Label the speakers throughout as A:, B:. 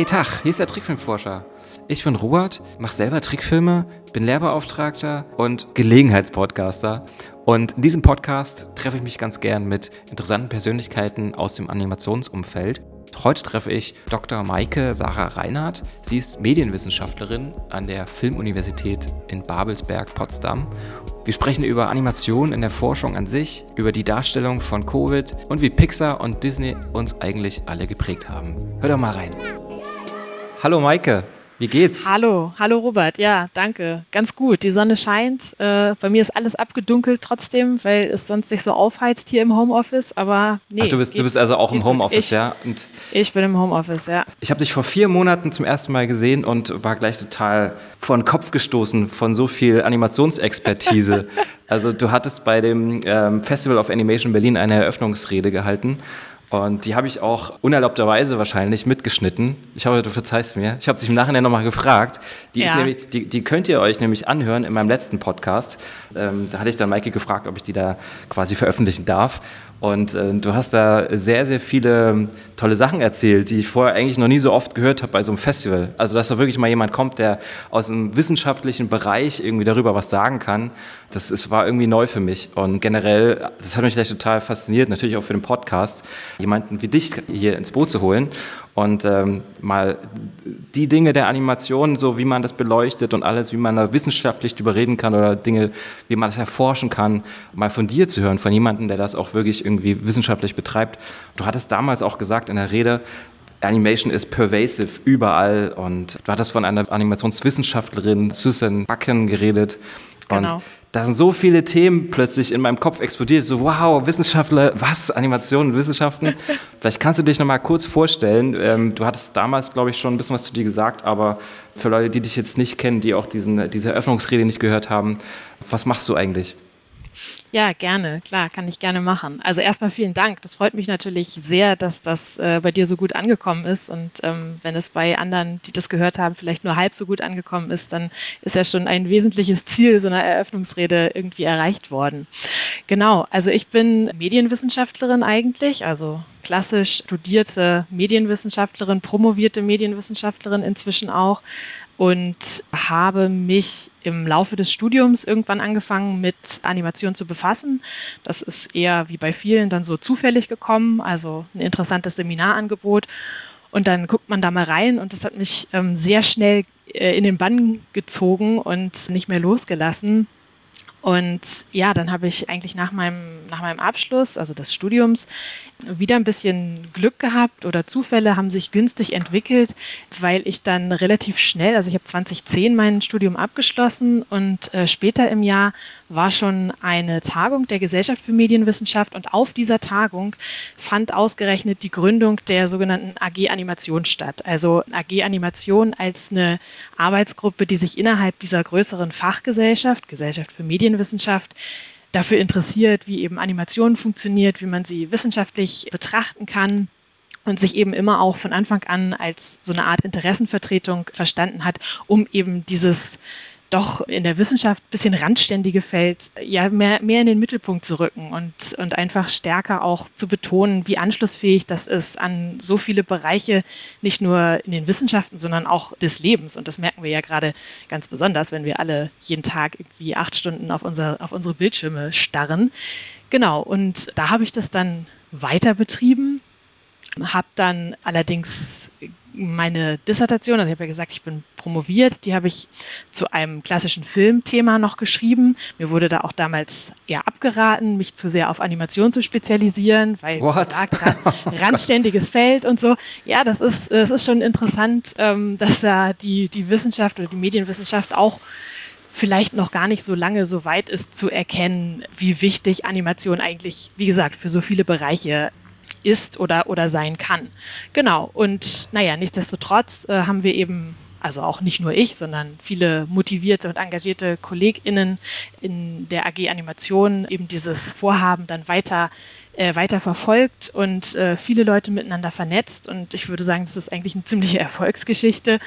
A: Hey Tag, hier ist der Trickfilmforscher. Ich bin Robert, mache selber Trickfilme, bin Lehrbeauftragter und Gelegenheitspodcaster. Und in diesem Podcast treffe ich mich ganz gern mit interessanten Persönlichkeiten aus dem Animationsumfeld. Heute treffe ich Dr. Maike Sarah Reinhardt. Sie ist Medienwissenschaftlerin an der Filmuniversität in Babelsberg, Potsdam. Wir sprechen über Animation in der Forschung an sich, über die Darstellung von Covid und wie Pixar und Disney uns eigentlich alle geprägt haben. Hör doch mal rein. Hallo Maike, wie geht's?
B: Hallo, hallo Robert. Ja, danke. Ganz gut. Die Sonne scheint. Äh, bei mir ist alles abgedunkelt trotzdem, weil es sonst sich so aufheizt hier im Homeoffice. Aber
A: nee. Ach, du bist, du bist also auch im Homeoffice,
B: ich,
A: ja?
B: Und ich bin im Homeoffice, ja.
A: Ich habe dich vor vier Monaten zum ersten Mal gesehen und war gleich total vor den Kopf gestoßen von so viel Animationsexpertise. also du hattest bei dem ähm, Festival of Animation Berlin eine Eröffnungsrede gehalten und die habe ich auch unerlaubterweise wahrscheinlich mitgeschnitten. Ich hoffe, du verzeihst mir. Ich habe dich im Nachhinein nochmal gefragt. Die, ja. nämlich, die, die, könnt ihr euch nämlich anhören in meinem letzten Podcast. Ähm, da hatte ich dann Maike gefragt, ob ich die da quasi veröffentlichen darf. Und äh, du hast da sehr, sehr viele tolle Sachen erzählt, die ich vorher eigentlich noch nie so oft gehört habe bei so einem Festival. Also, dass da wirklich mal jemand kommt, der aus einem wissenschaftlichen Bereich irgendwie darüber was sagen kann, das ist, war irgendwie neu für mich. Und generell, das hat mich gleich total fasziniert, natürlich auch für den Podcast, jemanden wie dich hier ins Boot zu holen und ähm, mal die Dinge der Animation, so wie man das beleuchtet und alles, wie man da wissenschaftlich drüber reden kann oder Dinge, wie man das erforschen kann, mal von dir zu hören, von jemandem, der das auch wirklich irgendwie wissenschaftlich betreibt. Du hattest damals auch gesagt in der Rede, Animation ist pervasive überall und du hattest von einer Animationswissenschaftlerin Susan Backen geredet. Genau. Und da sind so viele Themen plötzlich in meinem Kopf explodiert. So, wow, Wissenschaftler, was? Animationen, Wissenschaften? Vielleicht kannst du dich noch mal kurz vorstellen. Ähm, du hattest damals, glaube ich, schon ein bisschen was zu dir gesagt, aber für Leute, die dich jetzt nicht kennen, die auch diesen, diese Eröffnungsrede nicht gehört haben, was machst du eigentlich?
B: Ja, gerne, klar, kann ich gerne machen. Also erstmal vielen Dank. Das freut mich natürlich sehr, dass das äh, bei dir so gut angekommen ist. Und ähm, wenn es bei anderen, die das gehört haben, vielleicht nur halb so gut angekommen ist, dann ist ja schon ein wesentliches Ziel so einer Eröffnungsrede irgendwie erreicht worden. Genau, also ich bin Medienwissenschaftlerin eigentlich, also klassisch studierte Medienwissenschaftlerin, promovierte Medienwissenschaftlerin inzwischen auch und habe mich im Laufe des Studiums irgendwann angefangen mit Animation zu befassen. Das ist eher wie bei vielen dann so zufällig gekommen, also ein interessantes Seminarangebot. Und dann guckt man da mal rein und das hat mich ähm, sehr schnell äh, in den Bann gezogen und nicht mehr losgelassen. Und ja, dann habe ich eigentlich nach meinem, nach meinem Abschluss, also des Studiums, wieder ein bisschen Glück gehabt oder Zufälle haben sich günstig entwickelt, weil ich dann relativ schnell, also ich habe 2010 mein Studium abgeschlossen und äh, später im Jahr war schon eine Tagung der Gesellschaft für Medienwissenschaft und auf dieser Tagung fand ausgerechnet die Gründung der sogenannten AG Animation statt. Also AG Animation als eine Arbeitsgruppe, die sich innerhalb dieser größeren Fachgesellschaft, Gesellschaft für Medienwissenschaft, dafür interessiert, wie eben Animation funktioniert, wie man sie wissenschaftlich betrachten kann und sich eben immer auch von Anfang an als so eine Art Interessenvertretung verstanden hat, um eben dieses doch in der Wissenschaft ein bisschen randständige Feld ja mehr, mehr in den Mittelpunkt zu rücken und, und einfach stärker auch zu betonen, wie anschlussfähig das ist an so viele Bereiche, nicht nur in den Wissenschaften, sondern auch des Lebens. Und das merken wir ja gerade ganz besonders, wenn wir alle jeden Tag irgendwie acht Stunden auf, unser, auf unsere Bildschirme starren. Genau, und da habe ich das dann weiter betrieben, habe dann allerdings meine Dissertation, also ich habe ja gesagt, ich bin promoviert, die habe ich zu einem klassischen Filmthema noch geschrieben. Mir wurde da auch damals eher abgeraten, mich zu sehr auf Animation zu spezialisieren, weil What? gesagt, randständiges Feld und so. Ja, das ist, das ist schon interessant, ähm, dass da die, die Wissenschaft oder die Medienwissenschaft auch vielleicht noch gar nicht so lange so weit ist zu erkennen, wie wichtig Animation eigentlich, wie gesagt, für so viele Bereiche ist oder, oder sein kann. Genau, und naja, nichtsdestotrotz äh, haben wir eben, also auch nicht nur ich, sondern viele motivierte und engagierte KollegInnen in der AG Animation eben dieses Vorhaben dann weiter äh, weiter verfolgt und äh, viele Leute miteinander vernetzt. Und ich würde sagen, das ist eigentlich eine ziemliche Erfolgsgeschichte.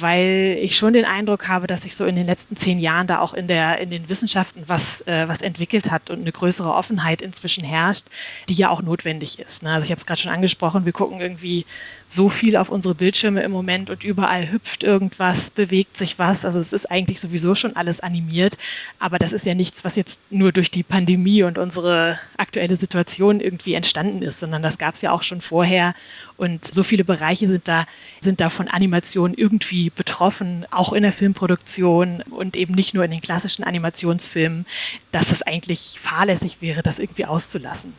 B: weil ich schon den Eindruck habe, dass sich so in den letzten zehn Jahren da auch in, der, in den Wissenschaften was, äh, was entwickelt hat und eine größere Offenheit inzwischen herrscht, die ja auch notwendig ist. Ne? Also ich habe es gerade schon angesprochen, wir gucken irgendwie so viel auf unsere Bildschirme im Moment und überall hüpft irgendwas, bewegt sich was. Also es ist eigentlich sowieso schon alles animiert, aber das ist ja nichts, was jetzt nur durch die Pandemie und unsere aktuelle Situation irgendwie entstanden ist, sondern das gab es ja auch schon vorher und so viele Bereiche sind da, sind da von Animation irgendwie betroffen, auch in der Filmproduktion und eben nicht nur in den klassischen Animationsfilmen, dass es eigentlich fahrlässig wäre, das irgendwie auszulassen.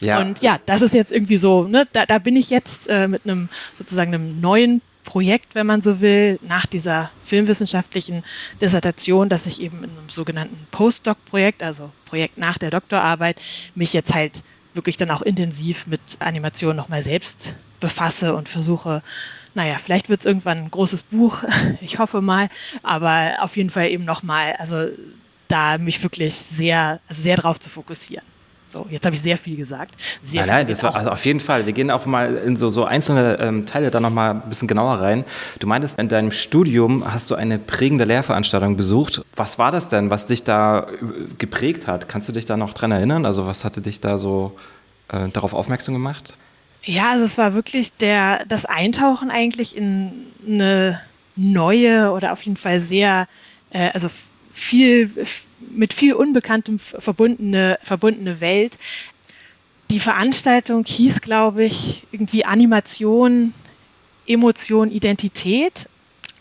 B: Ja. Und ja, das ist jetzt irgendwie so, ne, da, da bin ich jetzt äh, mit einem sozusagen einem neuen Projekt, wenn man so will, nach dieser filmwissenschaftlichen Dissertation, dass ich eben in einem sogenannten Postdoc-Projekt, also Projekt nach der Doktorarbeit, mich jetzt halt wirklich dann auch intensiv mit Animation nochmal selbst befasse und versuche, naja, vielleicht wird es irgendwann ein großes Buch, ich hoffe mal, aber auf jeden Fall eben nochmal, also da mich wirklich sehr, sehr drauf zu fokussieren. So, jetzt habe ich sehr viel gesagt. Sehr
A: nein, nein, das war also auf jeden Fall. Wir gehen auch mal in so, so einzelne ähm, Teile da nochmal ein bisschen genauer rein. Du meintest, in deinem Studium hast du eine prägende Lehrveranstaltung besucht. Was war das denn, was dich da äh, geprägt hat? Kannst du dich da noch dran erinnern? Also was hatte dich da so äh, darauf aufmerksam gemacht?
B: Ja, also es war wirklich der, das Eintauchen eigentlich in eine neue oder auf jeden Fall sehr, äh, also viel, mit viel Unbekanntem verbundene, verbundene Welt. Die Veranstaltung hieß, glaube ich, irgendwie Animation, Emotion, Identität.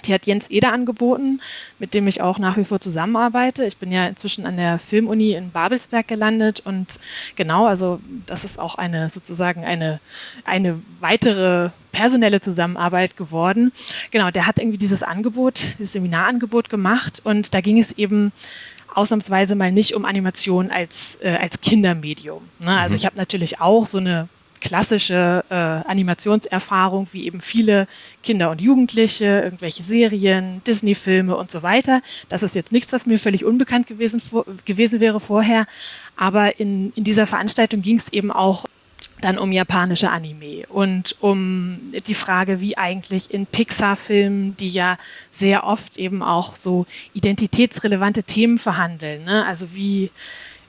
B: Die hat Jens Eder angeboten, mit dem ich auch nach wie vor zusammenarbeite. Ich bin ja inzwischen an der Filmuni in Babelsberg gelandet und genau, also das ist auch eine sozusagen eine, eine weitere personelle Zusammenarbeit geworden. Genau, der hat irgendwie dieses Angebot, dieses Seminarangebot gemacht und da ging es eben ausnahmsweise mal nicht um Animation als, äh, als Kindermedium. Ne? Also mhm. ich habe natürlich auch so eine klassische äh, Animationserfahrung, wie eben viele Kinder und Jugendliche, irgendwelche Serien, Disney-Filme und so weiter. Das ist jetzt nichts, was mir völlig unbekannt gewesen, gewesen wäre vorher. Aber in, in dieser Veranstaltung ging es eben auch dann um japanische Anime und um die Frage, wie eigentlich in Pixar-Filmen, die ja sehr oft eben auch so identitätsrelevante Themen verhandeln, ne? also wie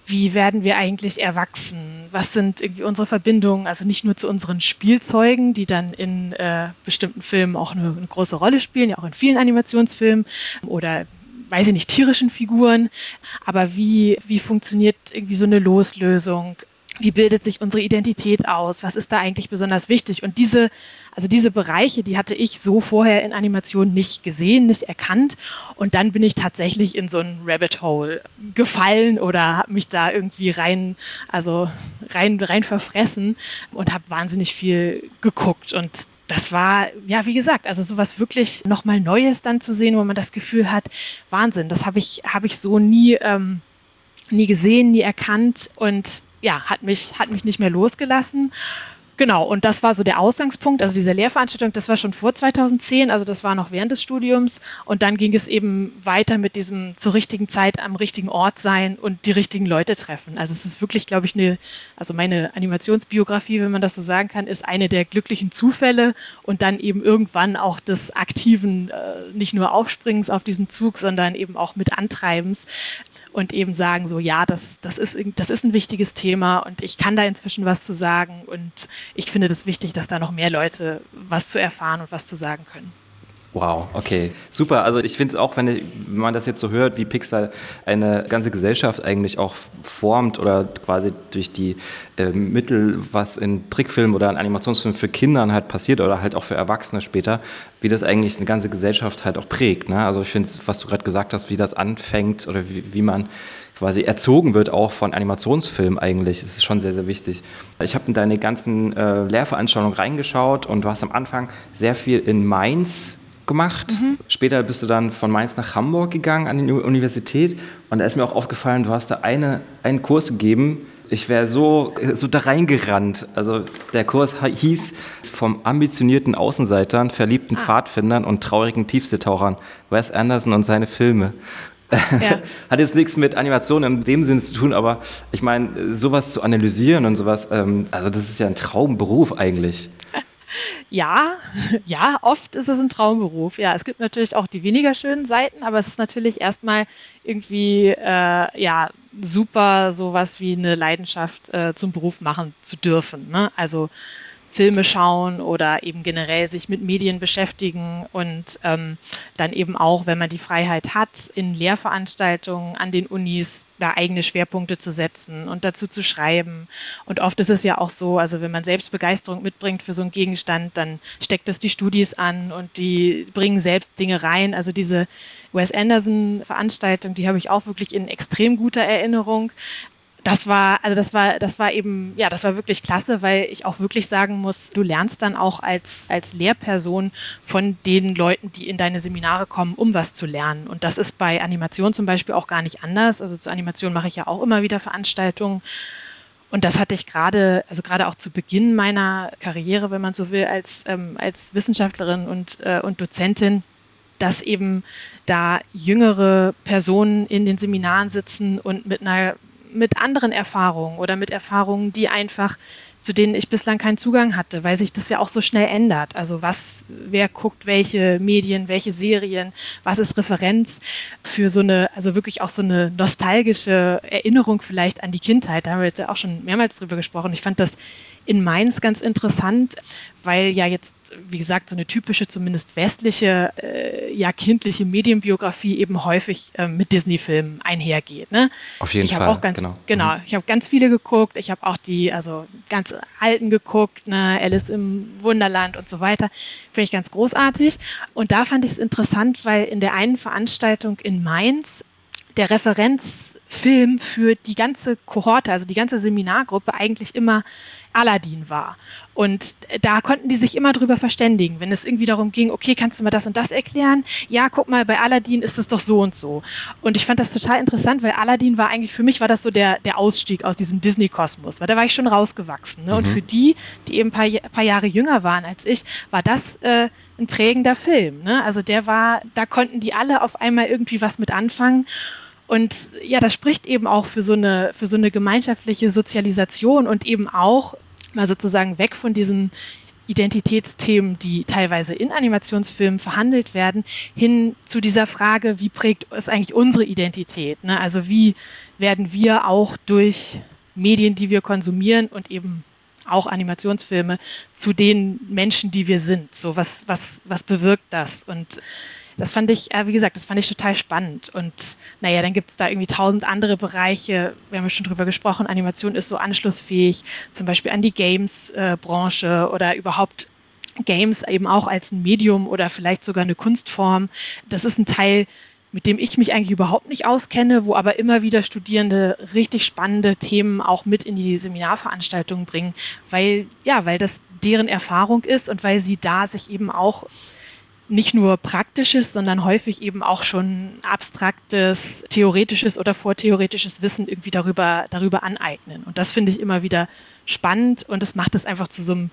B: wie werden wir eigentlich erwachsen? Was sind irgendwie unsere Verbindungen? Also nicht nur zu unseren Spielzeugen, die dann in äh, bestimmten Filmen auch eine, eine, große Rolle spielen, ja auch in vielen Animationsfilmen oder weiß ich nicht, tierischen Figuren, aber wie, wie funktioniert irgendwie so eine Loslösung? wie bildet sich unsere Identität aus, was ist da eigentlich besonders wichtig. Und diese, also diese Bereiche, die hatte ich so vorher in Animation nicht gesehen, nicht erkannt. Und dann bin ich tatsächlich in so ein Rabbit Hole gefallen oder habe mich da irgendwie rein, also rein, rein verfressen und habe wahnsinnig viel geguckt. Und das war, ja, wie gesagt, also sowas wirklich nochmal Neues dann zu sehen, wo man das Gefühl hat, Wahnsinn, das habe ich, habe ich so nie, ähm, nie gesehen, nie erkannt. Und ja, hat mich, hat mich nicht mehr losgelassen. Genau, und das war so der Ausgangspunkt. Also diese Lehrveranstaltung, das war schon vor 2010, also das war noch während des Studiums. Und dann ging es eben weiter mit diesem zur richtigen Zeit am richtigen Ort sein und die richtigen Leute treffen. Also es ist wirklich, glaube ich, eine, also meine Animationsbiografie, wenn man das so sagen kann, ist eine der glücklichen Zufälle und dann eben irgendwann auch des aktiven, äh, nicht nur Aufspringens auf diesen Zug, sondern eben auch mit Antreibens und eben sagen so, ja, das, das, ist, das ist ein wichtiges Thema und ich kann da inzwischen was zu sagen und ich finde das wichtig, dass da noch mehr Leute was zu erfahren und was zu sagen können.
A: Wow, okay, super. Also ich finde es auch, wenn, wenn, man das jetzt so hört, wie Pixar eine ganze Gesellschaft eigentlich auch formt oder quasi durch die äh, Mittel, was in Trickfilmen oder in Animationsfilmen für Kinder halt passiert oder halt auch für Erwachsene später, wie das eigentlich eine ganze Gesellschaft halt auch prägt. Ne? Also ich finde, was du gerade gesagt hast, wie das anfängt oder wie, wie man quasi erzogen wird, auch von Animationsfilmen eigentlich. Das ist schon sehr, sehr wichtig. Ich habe in deine ganzen äh, Lehrveranstaltungen reingeschaut und du hast am Anfang sehr viel in Mainz gemacht. Mhm. Später bist du dann von Mainz nach Hamburg gegangen an die Universität und da ist mir auch aufgefallen, du hast da eine, einen Kurs gegeben. Ich wäre so, so da reingerannt. Also der Kurs hieß vom ambitionierten Außenseitern, verliebten ah. Pfadfindern und traurigen Tiefseetauchern Wes Anderson und seine Filme. Ja. Hat jetzt nichts mit Animation in dem Sinne zu tun, aber ich meine, sowas zu analysieren und sowas, ähm, also das ist ja ein Traumberuf eigentlich.
B: Ja, ja, oft ist es ein Traumberuf. Ja, es gibt natürlich auch die weniger schönen Seiten, aber es ist natürlich erstmal irgendwie äh, ja super, sowas wie eine Leidenschaft äh, zum Beruf machen zu dürfen. Ne? Also Filme schauen oder eben generell sich mit Medien beschäftigen und ähm, dann eben auch, wenn man die Freiheit hat, in Lehrveranstaltungen an den Unis da eigene Schwerpunkte zu setzen und dazu zu schreiben. Und oft ist es ja auch so, also wenn man selbst Begeisterung mitbringt für so einen Gegenstand, dann steckt es die Studis an und die bringen selbst Dinge rein. Also diese Wes Anderson Veranstaltung, die habe ich auch wirklich in extrem guter Erinnerung das war, also das war, das war eben, ja, das war wirklich klasse, weil ich auch wirklich sagen muss, du lernst dann auch als, als Lehrperson von den Leuten, die in deine Seminare kommen, um was zu lernen. Und das ist bei Animation zum Beispiel auch gar nicht anders. Also zur Animation mache ich ja auch immer wieder Veranstaltungen. Und das hatte ich gerade, also gerade auch zu Beginn meiner Karriere, wenn man so will, als, ähm, als Wissenschaftlerin und, äh, und Dozentin, dass eben da jüngere Personen in den Seminaren sitzen und mit einer mit anderen Erfahrungen oder mit Erfahrungen, die einfach zu denen ich bislang keinen Zugang hatte, weil sich das ja auch so schnell ändert. Also was, wer guckt welche Medien, welche Serien, was ist Referenz für so eine, also wirklich auch so eine nostalgische Erinnerung vielleicht an die Kindheit. Da haben wir jetzt ja auch schon mehrmals drüber gesprochen. Ich fand das in Mainz ganz interessant, weil ja jetzt, wie gesagt, so eine typische, zumindest westliche, äh, ja kindliche Medienbiografie eben häufig äh, mit Disney-Filmen einhergeht. Ne?
A: Auf jeden
B: ich
A: Fall.
B: Auch ganz,
A: genau.
B: genau.
A: Mhm.
B: Ich habe ganz viele geguckt. Ich habe auch die, also ganz alten geguckt, ne? Alice im Wunderland und so weiter. Finde ich ganz großartig. Und da fand ich es interessant, weil in der einen Veranstaltung in Mainz der Referenzfilm für die ganze Kohorte, also die ganze Seminargruppe eigentlich immer Aladdin war. Und da konnten die sich immer drüber verständigen, wenn es irgendwie darum ging, okay, kannst du mir das und das erklären? Ja, guck mal, bei Aladdin ist es doch so und so. Und ich fand das total interessant, weil Aladdin war eigentlich, für mich war das so der, der Ausstieg aus diesem Disney-Kosmos, weil da war ich schon rausgewachsen. Ne? Mhm. Und für die, die eben ein paar, paar, Jahre jünger waren als ich, war das äh, ein prägender Film. Ne? Also der war, da konnten die alle auf einmal irgendwie was mit anfangen. Und ja, das spricht eben auch für so eine, für so eine gemeinschaftliche Sozialisation und eben auch mal sozusagen weg von diesen Identitätsthemen, die teilweise in Animationsfilmen verhandelt werden, hin zu dieser Frage, wie prägt es eigentlich unsere Identität? Ne? Also wie werden wir auch durch Medien, die wir konsumieren und eben auch Animationsfilme zu den Menschen, die wir sind? So was, was, was bewirkt das? Und das fand ich, äh, wie gesagt, das fand ich total spannend. Und naja, dann gibt es da irgendwie tausend andere Bereiche. Wir haben ja schon drüber gesprochen, Animation ist so anschlussfähig, zum Beispiel an die Games-Branche äh, oder überhaupt Games eben auch als ein Medium oder vielleicht sogar eine Kunstform. Das ist ein Teil, mit dem ich mich eigentlich überhaupt nicht auskenne, wo aber immer wieder Studierende richtig spannende Themen auch mit in die Seminarveranstaltungen bringen, weil ja, weil das deren Erfahrung ist und weil sie da sich eben auch nicht nur praktisches, sondern häufig eben auch schon abstraktes, theoretisches oder vortheoretisches Wissen irgendwie darüber, darüber aneignen. Und das finde ich immer wieder spannend und es macht es einfach zu so einem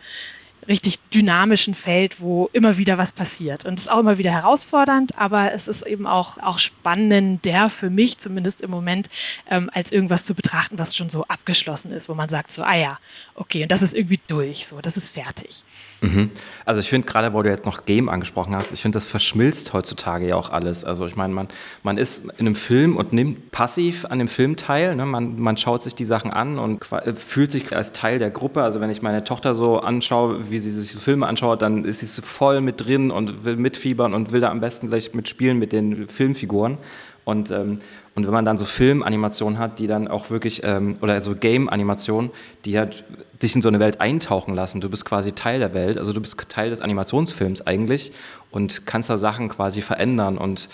B: richtig dynamischen Feld, wo immer wieder was passiert. Und es ist auch immer wieder herausfordernd, aber es ist eben auch, auch spannender für mich, zumindest im Moment, ähm, als irgendwas zu betrachten, was schon so abgeschlossen ist, wo man sagt so, ah ja, okay, und das ist irgendwie durch, so, das ist fertig.
A: Mhm. Also ich finde gerade, wo du jetzt noch Game angesprochen hast, ich finde, das verschmilzt heutzutage ja auch alles. Also ich meine, man, man ist in einem Film und nimmt passiv an dem Film teil. Ne? Man, man schaut sich die Sachen an und fühlt sich als Teil der Gruppe. Also wenn ich meine Tochter so anschaue, wie sie sich Filme anschaut, dann ist sie voll mit drin und will mitfiebern und will da am besten gleich mitspielen mit den Filmfiguren. Und, ähm, und wenn man dann so Filmanimationen hat, die dann auch wirklich, ähm, oder so Game-Animationen, die halt dich in so eine Welt eintauchen lassen. Du bist quasi Teil der Welt, also du bist Teil des Animationsfilms eigentlich und kannst da Sachen quasi verändern und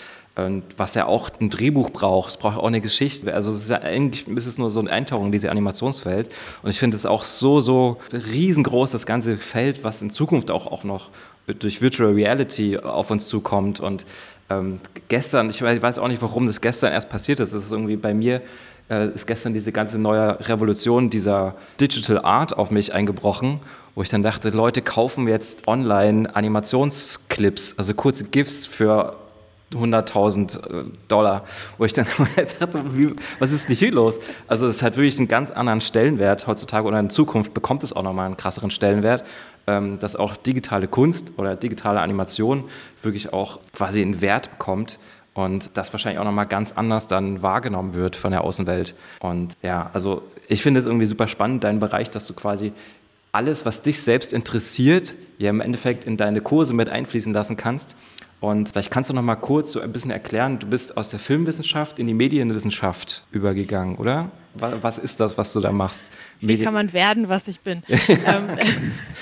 A: und was ja auch ein Drehbuch braucht, es braucht auch eine Geschichte. Also es ist ja eigentlich ist es nur so eine Eintauchung in diese Animationswelt. Und ich finde es auch so, so riesengroß, das ganze Feld, was in Zukunft auch, auch noch durch Virtual Reality auf uns zukommt. Und ähm, gestern, ich weiß, auch nicht, warum das gestern erst passiert ist, das ist irgendwie bei mir, äh, ist gestern diese ganze neue Revolution dieser Digital Art auf mich eingebrochen, wo ich dann dachte, Leute kaufen jetzt online Animationsclips, also kurze GIFs für 100.000 äh, Dollar, wo ich dann dachte, wie, was ist nicht hier los? Also es hat wirklich einen ganz anderen Stellenwert heutzutage oder in Zukunft bekommt es auch nochmal einen krasseren Stellenwert, ähm, dass auch digitale Kunst oder digitale Animation wirklich auch quasi einen Wert bekommt und das wahrscheinlich auch nochmal ganz anders dann wahrgenommen wird von der Außenwelt. Und ja, also ich finde es irgendwie super spannend, dein Bereich, dass du quasi alles, was dich selbst interessiert, ja im Endeffekt in deine Kurse mit einfließen lassen kannst und vielleicht kannst du noch mal kurz so ein bisschen erklären, du bist aus der Filmwissenschaft in die Medienwissenschaft übergegangen, oder? Was ist das, was du da machst?
B: Wie kann man werden, was ich bin? ähm,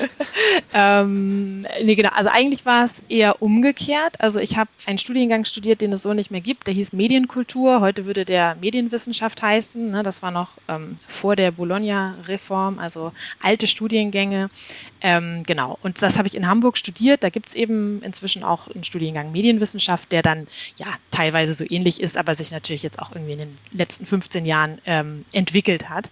B: ähm, nee, genau. Also eigentlich war es eher umgekehrt. Also ich habe einen Studiengang studiert, den es so nicht mehr gibt. Der hieß Medienkultur. Heute würde der Medienwissenschaft heißen. Ne? Das war noch ähm, vor der Bologna-Reform, also alte Studiengänge. Ähm, genau. Und das habe ich in Hamburg studiert. Da gibt es eben inzwischen auch einen Studiengang Medienwissenschaft, der dann ja teilweise so ähnlich ist, aber sich natürlich jetzt auch irgendwie in den letzten 15 Jahren ähm, entwickelt hat.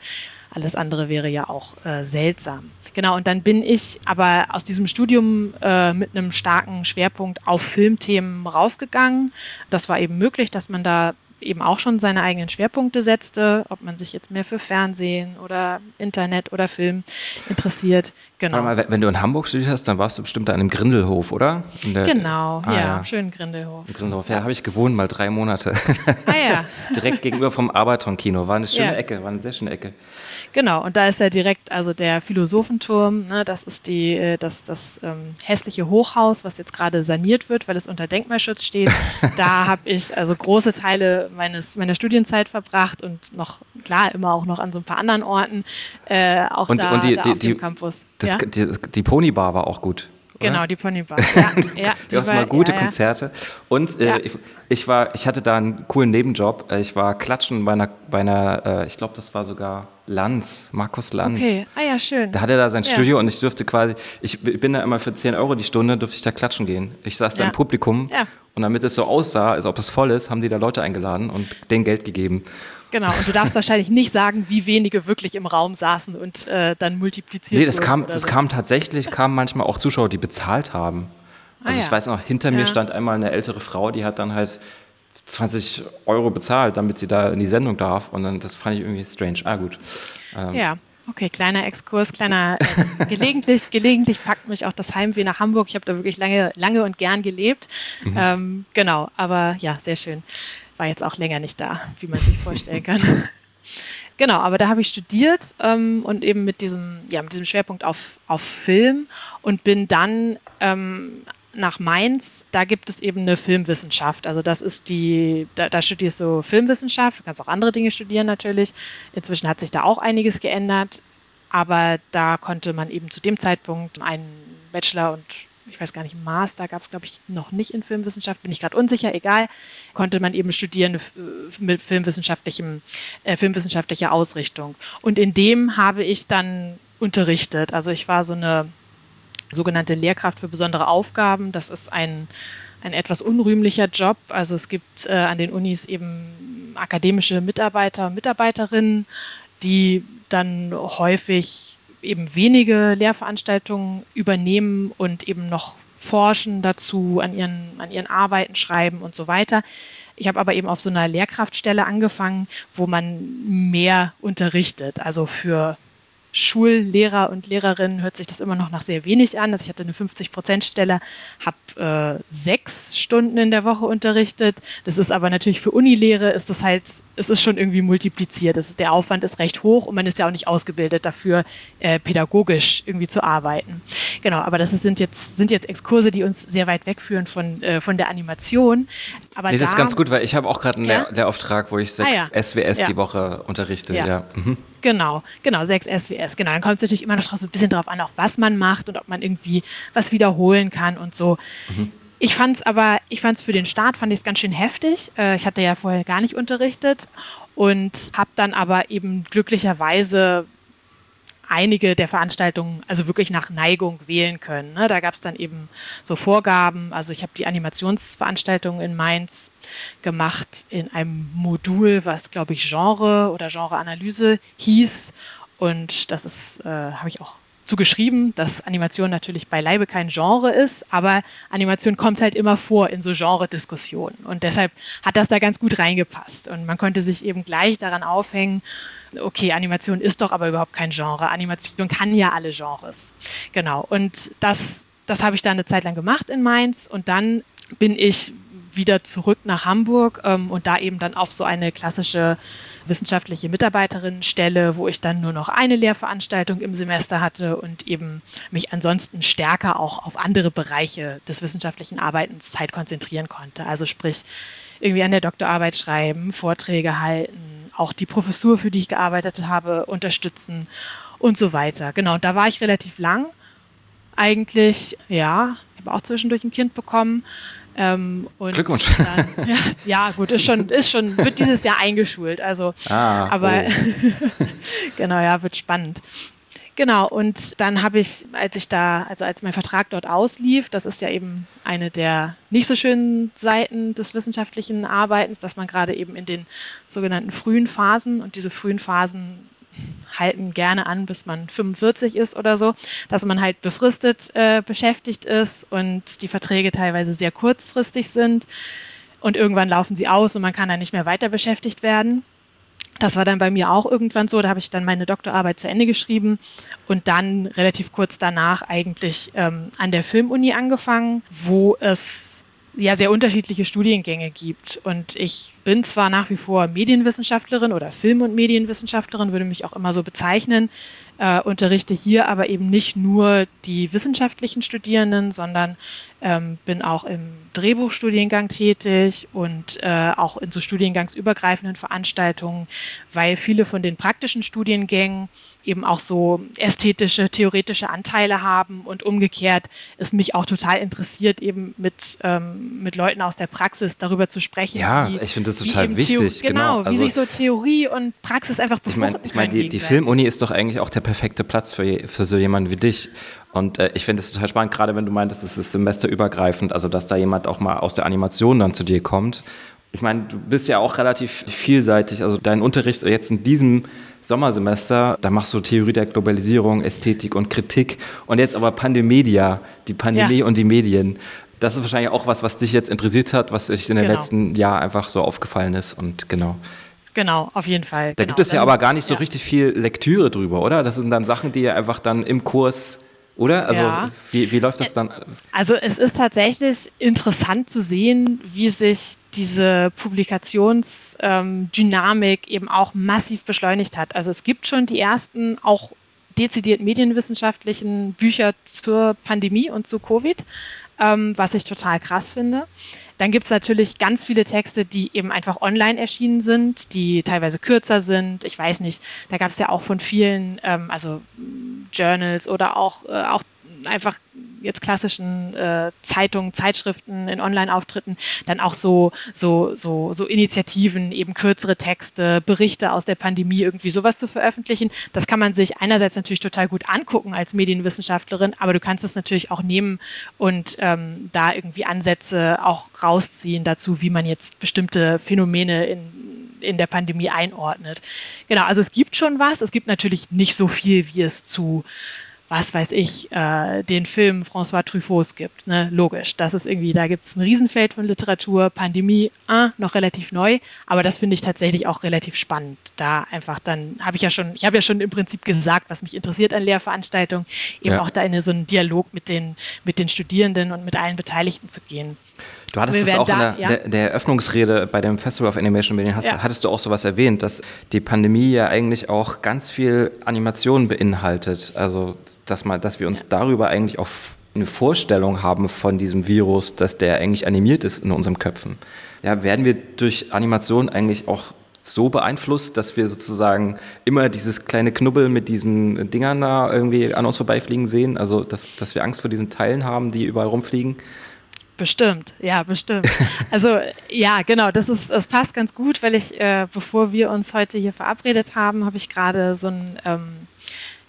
B: Alles andere wäre ja auch äh, seltsam. Genau, und dann bin ich aber aus diesem Studium äh, mit einem starken Schwerpunkt auf Filmthemen rausgegangen. Das war eben möglich, dass man da eben auch schon seine eigenen Schwerpunkte setzte, ob man sich jetzt mehr für Fernsehen oder Internet oder Film interessiert.
A: Genau. Mal, wenn du in Hamburg studiert hast, dann warst du bestimmt da in einem Grindelhof, oder?
B: Der, genau, ah, ja, ja, schön Grindelhof.
A: Grindelhof, ja, ja. habe ich gewohnt, mal drei Monate. Ah ja. Direkt gegenüber vom Arbeitron-Kino, war eine schöne ja. Ecke, war eine sehr schöne Ecke.
B: Genau, und da ist ja direkt also der Philosophenturm, ne, das ist die, äh, das, das ähm, hässliche Hochhaus, was jetzt gerade saniert wird, weil es unter Denkmalschutz steht. da habe ich also große Teile meines, meiner Studienzeit verbracht und noch, klar, immer auch noch an so ein paar anderen Orten, äh, auch
A: und,
B: da,
A: und die,
B: da
A: die, auf dem Campus. Das, ja? die, die Ponybar war auch gut.
B: Genau, die Ponybar. Ja,
A: ja, du hast mal gute ja, Konzerte. Und äh, ich, ich, war, ich hatte da einen coolen Nebenjob. Äh, ich war klatschen bei einer, bei einer äh, ich glaube, das war sogar Lanz, Markus Lanz. Okay,
B: ah ja, schön.
A: Da hatte er da sein Studio und ich durfte quasi, ich bin da immer für 10 Euro die Stunde, durfte ich da klatschen gehen. Ich saß da im Publikum und damit es so aussah, als ob es voll ist, haben die da Leute eingeladen und denen Geld gegeben.
B: Genau, und du darfst wahrscheinlich nicht sagen, wie wenige wirklich im Raum saßen und äh, dann multipliziert
A: Nee, das kam, das so. kam tatsächlich, kamen manchmal auch Zuschauer, die bezahlt haben. Ah also ah, ich weiß noch, hinter ja. mir stand einmal eine ältere Frau, die hat dann halt 20 Euro bezahlt, damit sie da in die Sendung darf. Und dann, das fand ich irgendwie strange. Ah, gut.
B: Ähm, ja. Okay, kleiner Exkurs, kleiner. Äh, gelegentlich, gelegentlich packt mich auch das Heimweh nach Hamburg. Ich habe da wirklich lange, lange und gern gelebt. Mhm. Ähm, genau, aber ja, sehr schön war jetzt auch länger nicht da, wie man sich vorstellen kann. Genau, aber da habe ich studiert ähm, und eben mit diesem, ja, mit diesem Schwerpunkt auf, auf Film und bin dann ähm, nach Mainz, da gibt es eben eine Filmwissenschaft. Also das ist die, da, da, studierst du Filmwissenschaft, du kannst auch andere Dinge studieren natürlich. Inzwischen hat sich da auch einiges geändert, aber da konnte man eben zu dem Zeitpunkt einen Bachelor und ich weiß gar nicht, Master gab es, glaube ich, noch nicht in Filmwissenschaft, bin ich gerade unsicher, egal, konnte man eben studieren äh, mit filmwissenschaftlichem, äh, filmwissenschaftlicher Ausrichtung. Und in dem habe ich dann unterrichtet. Also ich war so eine sogenannte Lehrkraft für besondere Aufgaben. Das ist ein, ein etwas unrühmlicher Job. Also es gibt äh, an den Unis eben akademische Mitarbeiter und Mitarbeiterinnen, die dann häufig eben wenige Lehrveranstaltungen übernehmen und eben noch forschen dazu, an ihren, an ihren Arbeiten schreiben und so weiter. Ich habe aber eben auf so einer Lehrkraftstelle angefangen, wo man mehr unterrichtet, also für Schullehrer und Lehrerinnen hört sich das immer noch nach sehr wenig an. Also ich hatte eine 50-Prozent-Stelle, habe äh, sechs Stunden in der Woche unterrichtet. Das ist aber natürlich für Unilehre ist das halt, es ist schon irgendwie multipliziert. Ist, der Aufwand ist recht hoch und man ist ja auch nicht ausgebildet dafür, äh, pädagogisch irgendwie zu arbeiten. Genau, aber das sind jetzt, sind jetzt Exkurse, die uns sehr weit wegführen von, äh, von der Animation. Aber
A: nee, das da, ist ganz gut, weil ich habe auch gerade einen ja? Lehrauftrag, wo ich sechs ah, ja. SWS ja. die Woche unterrichte. Ja. Mhm.
B: Genau, genau, sechs SWS. Genau, dann kommt es natürlich immer noch so ein bisschen darauf an, auch was man macht und ob man irgendwie was wiederholen kann und so. Mhm. Ich fand es aber, ich fand es für den Start, fand ich es ganz schön heftig. Äh, ich hatte ja vorher gar nicht unterrichtet und habe dann aber eben glücklicherweise einige der Veranstaltungen also wirklich nach Neigung wählen können. Ne? Da gab es dann eben so Vorgaben. Also ich habe die Animationsveranstaltung in Mainz gemacht in einem Modul, was glaube ich Genre oder Genreanalyse hieß. Und das ist, äh, habe ich auch zugeschrieben, dass Animation natürlich beileibe kein Genre ist, aber Animation kommt halt immer vor in so Genre-Diskussionen. Und deshalb hat das da ganz gut reingepasst. Und man konnte sich eben gleich daran aufhängen, okay, Animation ist doch aber überhaupt kein Genre. Animation kann ja alle Genres. Genau. Und das, das habe ich dann eine Zeit lang gemacht in Mainz. Und dann bin ich wieder zurück nach Hamburg ähm, und da eben dann auf so eine klassische wissenschaftliche Mitarbeiterinnenstelle, wo ich dann nur noch eine Lehrveranstaltung im Semester hatte und eben mich ansonsten stärker auch auf andere Bereiche des wissenschaftlichen Arbeitens Zeit konzentrieren konnte. Also sprich, irgendwie an der Doktorarbeit schreiben, Vorträge halten, auch die Professur, für die ich gearbeitet habe, unterstützen und so weiter. Genau, da war ich relativ lang. Eigentlich, ja, ich habe auch zwischendurch ein Kind bekommen.
A: Ähm, Glückwunsch.
B: Dann, ja, ja, gut, ist schon, ist schon, wird dieses Jahr eingeschult. Also, ah, aber oh. genau, ja, wird spannend. Genau, und dann habe ich, als ich da, also als mein Vertrag dort auslief, das ist ja eben eine der nicht so schönen Seiten des wissenschaftlichen Arbeitens, dass man gerade eben in den sogenannten frühen Phasen und diese frühen Phasen halten gerne an, bis man 45 ist oder so, dass man halt befristet äh, beschäftigt ist und die Verträge teilweise sehr kurzfristig sind und irgendwann laufen sie aus und man kann dann nicht mehr weiter beschäftigt werden. Das war dann bei mir auch irgendwann so. Da habe ich dann meine Doktorarbeit zu Ende geschrieben und dann relativ kurz danach eigentlich ähm, an der Filmuni angefangen, wo es ja sehr unterschiedliche Studiengänge gibt. Und ich bin zwar nach wie vor Medienwissenschaftlerin oder Film- und Medienwissenschaftlerin, würde mich auch immer so bezeichnen, äh, unterrichte hier aber eben nicht nur die wissenschaftlichen Studierenden, sondern ähm, bin auch im Drehbuchstudiengang tätig und äh, auch in so studiengangsübergreifenden Veranstaltungen, weil viele von den praktischen Studiengängen eben auch so ästhetische, theoretische Anteile haben und umgekehrt es mich auch total interessiert, eben mit, ähm, mit Leuten aus der Praxis darüber zu sprechen.
A: Ja, wie, ich finde das total wichtig.
B: Genau, genau, wie sich so Theorie und Praxis einfach
A: befruchten Ich meine, ich mein, die, die Filmuni ist doch eigentlich auch der perfekte Platz für, für so jemanden wie dich. Und äh, ich finde es total spannend, gerade wenn du meintest, es ist semesterübergreifend, also dass da jemand auch mal aus der Animation dann zu dir kommt. Ich meine, du bist ja auch relativ vielseitig. Also dein Unterricht jetzt in diesem Sommersemester, da machst du Theorie der Globalisierung, Ästhetik und Kritik. Und jetzt aber Pandemedia, die Pandemie ja. und die Medien. Das ist wahrscheinlich auch was, was dich jetzt interessiert hat, was sich in den genau. letzten Jahren einfach so aufgefallen ist. Und genau.
B: Genau, auf jeden Fall.
A: Da
B: genau.
A: gibt es ja aber gar nicht so ja. richtig viel Lektüre drüber, oder? Das sind dann Sachen, die ihr einfach dann im Kurs oder? Also ja. wie, wie läuft das dann?
B: Also es ist tatsächlich interessant zu sehen, wie sich diese Publikationsdynamik ähm, eben auch massiv beschleunigt hat. Also es gibt schon die ersten auch dezidiert medienwissenschaftlichen Bücher zur Pandemie und zu Covid, ähm, was ich total krass finde. Dann gibt es natürlich ganz viele Texte, die eben einfach online erschienen sind, die teilweise kürzer sind. Ich weiß nicht, da gab es ja auch von vielen, ähm, also Journals oder auch, äh, auch einfach jetzt klassischen äh, Zeitungen, Zeitschriften in Online-Auftritten dann auch so, so, so, so Initiativen, eben kürzere Texte, Berichte aus der Pandemie, irgendwie sowas zu veröffentlichen. Das kann man sich einerseits natürlich total gut angucken als Medienwissenschaftlerin, aber du kannst es natürlich auch nehmen und ähm, da irgendwie Ansätze auch rausziehen dazu, wie man jetzt bestimmte Phänomene in, in der Pandemie einordnet. Genau, also es gibt schon was. Es gibt natürlich nicht so viel, wie es zu was weiß ich, äh, den Film François Truffauts gibt. Ne? Logisch. Das ist irgendwie, da gibt es ein Riesenfeld von Literatur, Pandemie, äh, noch relativ neu, aber das finde ich tatsächlich auch relativ spannend. Da einfach dann, habe ich ja schon, ich habe ja schon im Prinzip gesagt, was mich interessiert an Lehrveranstaltungen, eben ja. auch da in so einen Dialog mit den, mit den Studierenden und mit allen Beteiligten zu gehen.
A: Du hattest es auch da, in der, ja? der, der, Eröffnungsrede bei dem Festival of Animation Medien, hast, ja. hattest du auch sowas erwähnt, dass die Pandemie ja eigentlich auch ganz viel Animation beinhaltet. Also dass, man, dass wir uns darüber eigentlich auch eine Vorstellung haben von diesem Virus, dass der eigentlich animiert ist in unseren Köpfen. Ja, werden wir durch Animation eigentlich auch so beeinflusst, dass wir sozusagen immer dieses kleine Knubbel mit diesen Dingern da irgendwie an uns vorbeifliegen sehen? Also, dass, dass wir Angst vor diesen Teilen haben, die überall rumfliegen?
B: Bestimmt, ja, bestimmt. Also ja, genau, das ist, das passt ganz gut, weil ich, äh, bevor wir uns heute hier verabredet haben, habe ich gerade so ein ähm,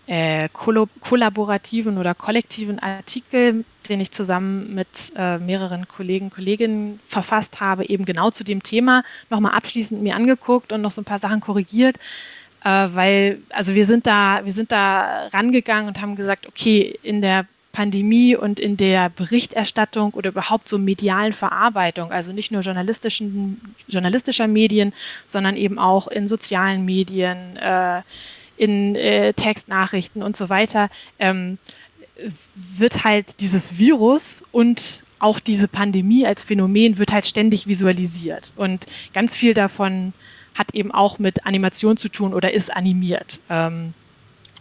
B: äh, kollaborativen oder kollektiven Artikel, den ich zusammen mit äh, mehreren Kollegen, Kolleginnen verfasst habe, eben genau zu dem Thema nochmal abschließend mir angeguckt und noch so ein paar Sachen korrigiert, äh, weil, also wir sind da, wir sind da rangegangen und haben gesagt, okay, in der Pandemie und in der Berichterstattung oder überhaupt so medialen Verarbeitung, also nicht nur journalistischen, journalistischer Medien, sondern eben auch in sozialen Medien, äh, in äh, Textnachrichten und so weiter, ähm, wird halt dieses Virus und auch diese Pandemie als Phänomen wird halt ständig visualisiert. Und ganz viel davon hat eben auch mit Animation zu tun oder ist animiert. Ähm,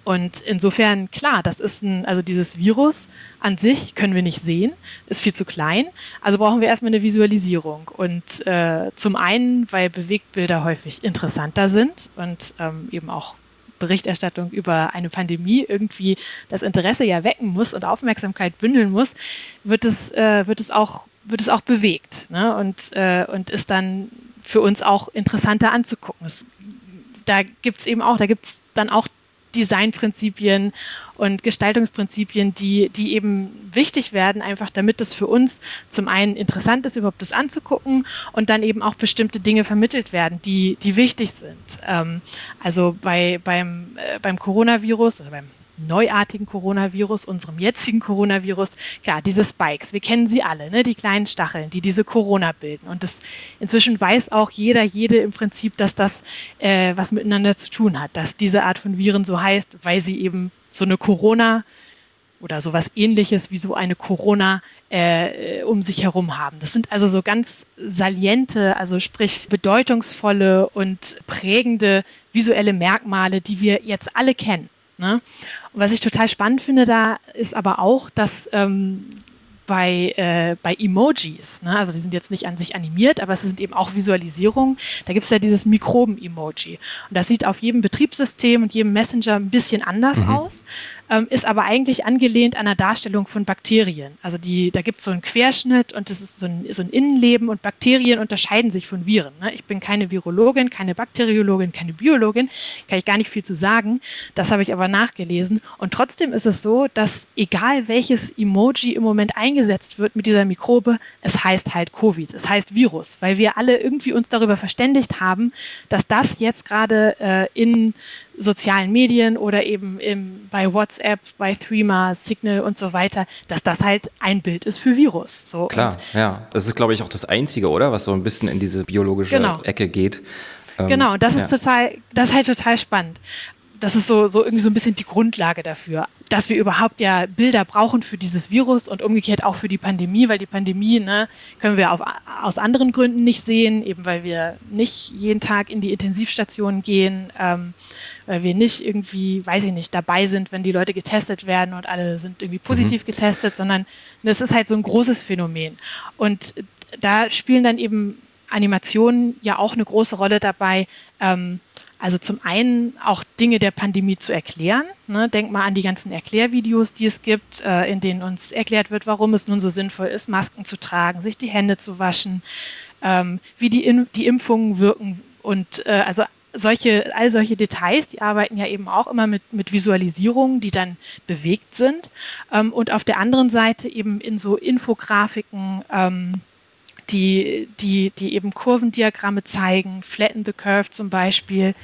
B: und insofern, klar, das ist ein, also dieses Virus an sich können wir nicht sehen, ist viel zu klein. Also brauchen wir erstmal eine Visualisierung. Und äh, zum einen, weil Bewegtbilder häufig interessanter sind und ähm, eben auch Berichterstattung über eine Pandemie irgendwie das Interesse ja wecken muss und Aufmerksamkeit bündeln muss, wird es, äh, wird es auch wird es auch bewegt ne? und, äh, und ist dann für uns auch interessanter anzugucken. Es, da gibt es eben auch, da gibt es dann auch Designprinzipien und Gestaltungsprinzipien, die, die eben wichtig werden, einfach damit es für uns zum einen interessant ist, überhaupt das anzugucken und dann eben auch bestimmte Dinge vermittelt werden, die, die wichtig sind. Ähm, also bei, beim, äh, beim Coronavirus oder beim neuartigen Coronavirus, unserem jetzigen Coronavirus, klar, diese Spikes, wir kennen sie alle, ne? die kleinen Stacheln, die diese Corona bilden. Und das, inzwischen weiß auch jeder, jede im Prinzip, dass das äh, was miteinander zu tun hat, dass diese Art von Viren so heißt, weil sie eben so eine Corona oder sowas ähnliches wie so eine Corona äh, um sich herum haben. Das sind also so ganz saliente, also sprich bedeutungsvolle und prägende visuelle Merkmale, die wir jetzt alle kennen. Ne? Und was ich total spannend finde da, ist aber auch, dass ähm, bei, äh, bei Emojis, ne? also die sind jetzt nicht an sich animiert, aber es sind eben auch Visualisierungen. Da gibt es ja dieses Mikroben-Emoji. Und das sieht auf jedem Betriebssystem und jedem Messenger ein bisschen anders mhm. aus ähm, ist aber eigentlich angelehnt an der Darstellung von Bakterien. Also die, da gibt es so einen Querschnitt und das ist so ein, so ein Innenleben und Bakterien unterscheiden sich von Viren. Ne? Ich bin keine Virologin, keine Bakteriologin, keine Biologin, kann ich gar nicht viel zu sagen. Das habe ich aber nachgelesen. Und trotzdem ist es so, dass egal welches Emoji im Moment eingesetzt wird mit dieser Mikrobe, es heißt halt Covid, es heißt Virus, weil wir alle irgendwie uns darüber verständigt haben, dass das jetzt gerade äh, in sozialen Medien oder eben im, bei WhatsApp, bei Threema, Signal und so weiter, dass das halt ein Bild ist für Virus. So,
A: Klar, ja. Das ist, glaube ich, auch das Einzige, oder? Was so ein bisschen in diese biologische
B: genau.
A: Ecke geht.
B: Ähm, genau, das ja. ist total, das ist halt total spannend. Das ist so, so irgendwie so ein bisschen die Grundlage dafür, dass wir überhaupt ja Bilder brauchen für dieses Virus und umgekehrt auch für die Pandemie, weil die Pandemie ne, können wir auf, aus anderen Gründen nicht sehen, eben weil wir nicht jeden Tag in die Intensivstation gehen. Ähm, weil wir nicht irgendwie, weiß ich nicht, dabei sind, wenn die Leute getestet werden und alle sind irgendwie positiv mhm. getestet, sondern das ist halt so ein großes Phänomen. Und da spielen dann eben Animationen ja auch eine große Rolle dabei. Ähm, also zum einen auch Dinge der Pandemie zu erklären. Ne? Denk mal an die ganzen Erklärvideos, die es gibt, äh, in denen uns erklärt wird, warum es nun so sinnvoll ist, Masken zu tragen, sich die Hände zu waschen, ähm, wie die, die Impfungen wirken und äh, also solche, all solche Details, die arbeiten ja eben auch immer mit, mit Visualisierungen, die dann bewegt sind. Ähm, und auf der anderen Seite eben in so Infografiken, ähm, die, die, die eben Kurvendiagramme zeigen, Flatten the Curve zum Beispiel,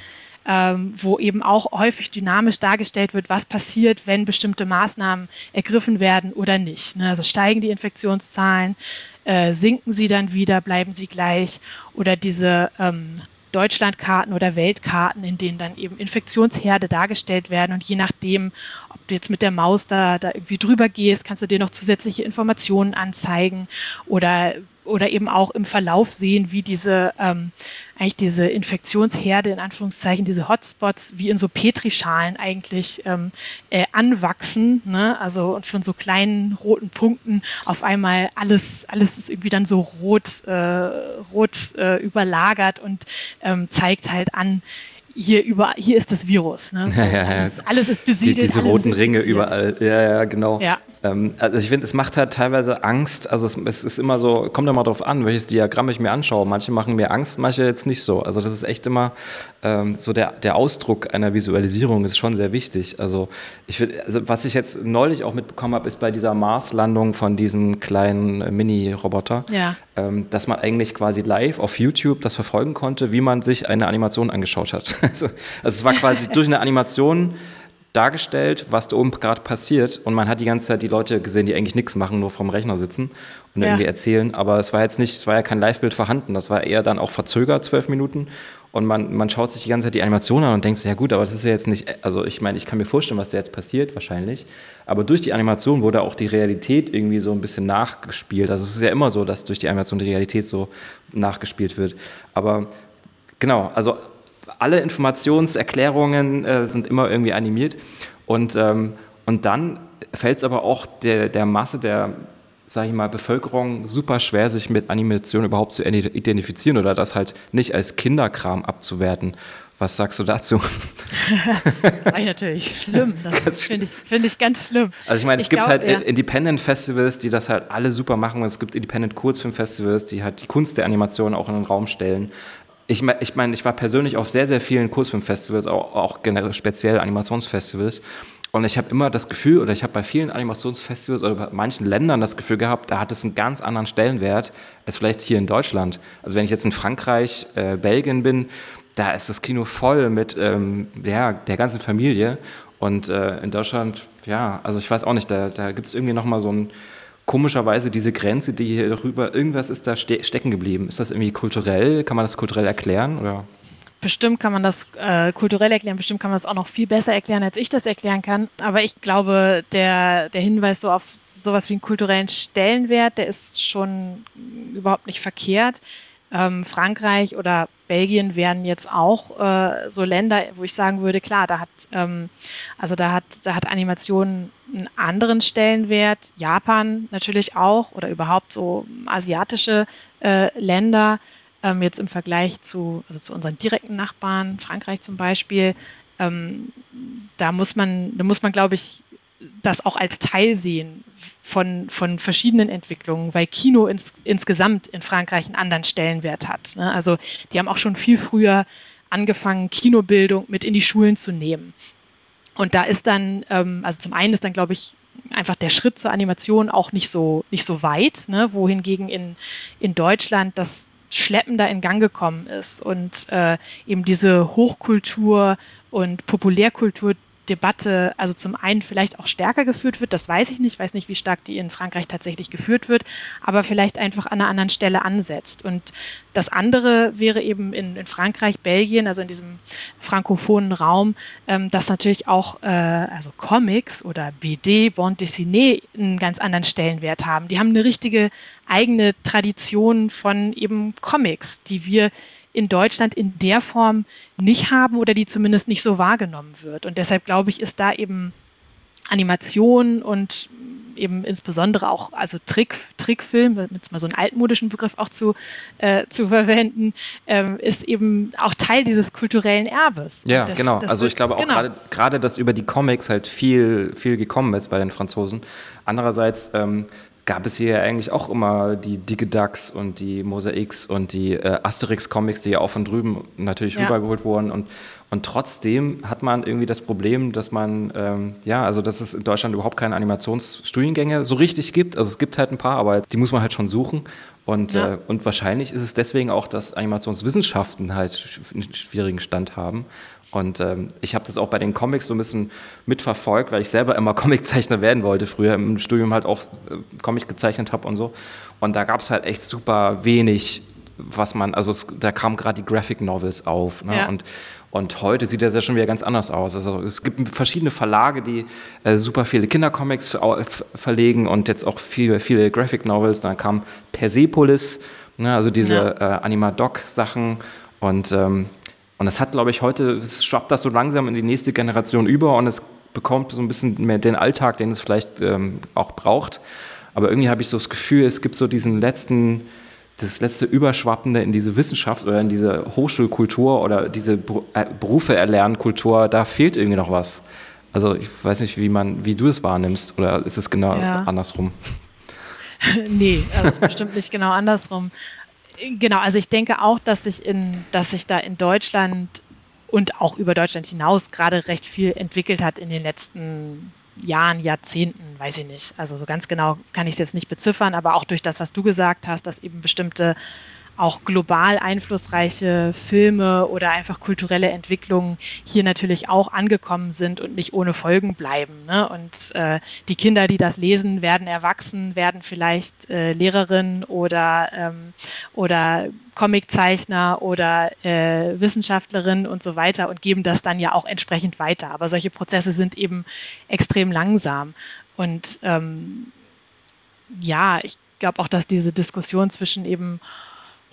B: ähm, wo eben auch häufig dynamisch dargestellt wird, was passiert, wenn bestimmte Maßnahmen ergriffen werden oder nicht. Ne? Also steigen die Infektionszahlen, äh, sinken sie dann wieder, bleiben sie gleich oder diese ähm, Deutschlandkarten oder Weltkarten, in denen dann eben Infektionsherde dargestellt werden. Und je nachdem, ob du jetzt mit der Maus da, da irgendwie drüber gehst, kannst du dir noch zusätzliche Informationen anzeigen oder, oder eben auch im Verlauf sehen, wie diese ähm, eigentlich diese Infektionsherde, in Anführungszeichen, diese Hotspots, wie in so Petrischalen eigentlich ähm, äh, anwachsen. Ne? Also und von so kleinen roten Punkten auf einmal alles, alles ist irgendwie dann so rot, äh, rot äh, überlagert und ähm, zeigt halt an, hier über hier ist das Virus. Ne?
A: So, ja, ja,
B: alles, alles, ist besiedelt.
A: Die, diese roten Ringe überall. Ja, ja, genau.
B: Ja,
A: also ich finde, es macht halt teilweise Angst. Also es, es, ist immer so, kommt immer darauf an, welches Diagramm ich mir anschaue. Manche machen mir Angst, manche jetzt nicht so. Also das ist echt immer ähm, so der, der Ausdruck einer Visualisierung ist schon sehr wichtig. Also ich finde, also was ich jetzt neulich auch mitbekommen habe, ist bei dieser Marslandung von diesem kleinen äh, Mini-Roboter, ja. ähm, dass man eigentlich quasi live auf YouTube das verfolgen konnte, wie man sich eine Animation angeschaut hat. also, also es war quasi durch eine Animation dargestellt, was da oben gerade passiert. Und man hat die ganze Zeit die Leute gesehen, die eigentlich nichts machen, nur vorm Rechner sitzen und ja. irgendwie erzählen. Aber es war jetzt nicht, es war ja kein Live-Bild vorhanden. Das war eher dann auch verzögert, zwölf Minuten. Und man, man schaut sich die ganze Zeit die Animation an und denkt sich, ja gut, aber das ist ja jetzt nicht, also ich meine, ich kann mir vorstellen, was da jetzt passiert, wahrscheinlich. Aber durch die Animation wurde auch die Realität irgendwie so ein bisschen nachgespielt. Also es ist ja immer so, dass durch die Animation die Realität so nachgespielt wird. Aber genau, also alle Informationserklärungen äh, sind immer irgendwie animiert. Und, ähm, und dann fällt es aber auch der, der Masse der sage ich mal, Bevölkerung super schwer, sich mit Animation überhaupt zu identifizieren oder das halt nicht als Kinderkram abzuwerten. Was sagst du dazu?
B: das ist natürlich schlimm. Das finde ich, find ich ganz schlimm.
A: Also ich meine, es ich gibt glaub, halt ja. Independent Festivals, die das halt alle super machen und es gibt Independent Kurzfilm Festivals, die halt die Kunst der Animation auch in den Raum stellen ich meine, ich, mein, ich war persönlich auf sehr, sehr vielen Kurzfilmfestivals, auch, auch generell speziell Animationsfestivals. Und ich habe immer das Gefühl, oder ich habe bei vielen Animationsfestivals oder bei manchen Ländern das Gefühl gehabt, da hat es einen ganz anderen Stellenwert als vielleicht hier in Deutschland. Also wenn ich jetzt in Frankreich, äh, Belgien bin, da ist das Kino voll mit ähm, ja, der ganzen Familie. Und äh, in Deutschland, ja, also ich weiß auch nicht, da, da gibt es irgendwie nochmal so ein komischerweise diese Grenze, die hier darüber, irgendwas ist da ste stecken geblieben. Ist das irgendwie kulturell? Kann man das kulturell erklären? Oder?
B: Bestimmt kann man das äh, kulturell erklären, bestimmt kann man das auch noch viel besser erklären, als ich das erklären kann. Aber ich glaube, der, der Hinweis so auf sowas wie einen kulturellen Stellenwert, der ist schon überhaupt nicht verkehrt. Ähm, Frankreich oder Belgien wären jetzt auch äh, so Länder, wo ich sagen würde, klar, da hat ähm, also da hat da hat Animation einen anderen Stellenwert. Japan natürlich auch oder überhaupt so asiatische äh, Länder ähm, jetzt im Vergleich zu also zu unseren direkten Nachbarn, Frankreich zum Beispiel. Ähm, da muss man da muss man glaube ich das auch als Teil sehen von, von verschiedenen Entwicklungen, weil Kino ins, insgesamt in Frankreich einen anderen Stellenwert hat. Ne? Also die haben auch schon viel früher angefangen, Kinobildung mit in die Schulen zu nehmen. Und da ist dann, ähm, also zum einen ist dann, glaube ich, einfach der Schritt zur Animation auch nicht so, nicht so weit, ne? wohingegen in, in Deutschland das schleppender in Gang gekommen ist und äh, eben diese Hochkultur und Populärkultur Debatte also zum einen vielleicht auch stärker geführt wird, das weiß ich nicht, ich weiß nicht, wie stark die in Frankreich tatsächlich geführt wird, aber vielleicht einfach an einer anderen Stelle ansetzt. Und das andere wäre eben in, in Frankreich, Belgien, also in diesem frankophonen Raum, ähm, dass natürlich auch äh, also Comics oder BD, Bande dessinée einen ganz anderen Stellenwert haben. Die haben eine richtige eigene Tradition von eben Comics, die wir in Deutschland in der Form nicht haben oder die zumindest nicht so wahrgenommen wird. Und deshalb glaube ich, ist da eben Animation und eben insbesondere auch also Trick, Trickfilm, um jetzt mal so einen altmodischen Begriff auch zu, äh, zu verwenden, ähm, ist eben auch Teil dieses kulturellen Erbes.
A: Ja, das, genau. Das also ich glaube auch genau. gerade, dass über die Comics halt viel, viel gekommen ist bei den Franzosen. Andererseits ähm, gab es hier eigentlich auch immer die Dicke Ducks und die Mosaics und die äh, Asterix-Comics, die ja auch von drüben natürlich ja. rübergeholt wurden. Und, und trotzdem hat man irgendwie das Problem, dass man, ähm, ja, also dass es in Deutschland überhaupt keine Animationsstudiengänge so richtig gibt. Also es gibt halt ein paar, aber die muss man halt schon suchen. Und, ja. äh, und wahrscheinlich ist es deswegen auch, dass Animationswissenschaften halt einen schwierigen Stand haben. Und ähm, ich habe das auch bei den Comics so ein bisschen mitverfolgt, weil ich selber immer Comiczeichner werden wollte, früher im Studium halt auch äh, Comics gezeichnet habe und so. Und da gab es halt echt super wenig, was man, also es, da kamen gerade die Graphic Novels auf. Ne? Ja. Und, und heute sieht das ja schon wieder ganz anders aus. Also es gibt verschiedene Verlage, die äh, super viele Kindercomics verlegen und jetzt auch viele, viele Graphic Novels. Dann kam Persepolis, ne? also diese ja. äh, Animadoc-Sachen und ähm, und das hat, glaube ich, heute schwappt das so langsam in die nächste Generation über und es bekommt so ein bisschen mehr den Alltag, den es vielleicht ähm, auch braucht. Aber irgendwie habe ich so das Gefühl, es gibt so diesen letzten, das letzte Überschwappende in diese Wissenschaft oder in diese Hochschulkultur oder diese äh, Berufe erlernen Kultur, da fehlt irgendwie noch was. Also ich weiß nicht, wie man, wie du es wahrnimmst, oder ist es genau ja. andersrum?
B: nee, also bestimmt nicht genau andersrum. Genau, also ich denke auch, dass sich in, dass sich da in Deutschland und auch über Deutschland hinaus gerade recht viel entwickelt hat in den letzten Jahren, Jahrzehnten, weiß ich nicht. Also so ganz genau kann ich es jetzt nicht beziffern, aber auch durch das, was du gesagt hast, dass eben bestimmte auch global einflussreiche Filme oder einfach kulturelle Entwicklungen hier natürlich auch angekommen sind und nicht ohne Folgen bleiben. Ne? Und äh, die Kinder, die das lesen, werden erwachsen, werden vielleicht äh, Lehrerin oder, ähm, oder Comiczeichner oder äh, Wissenschaftlerin und so weiter und geben das dann ja auch entsprechend weiter. Aber solche Prozesse sind eben extrem langsam. Und ähm, ja, ich glaube auch, dass diese Diskussion zwischen eben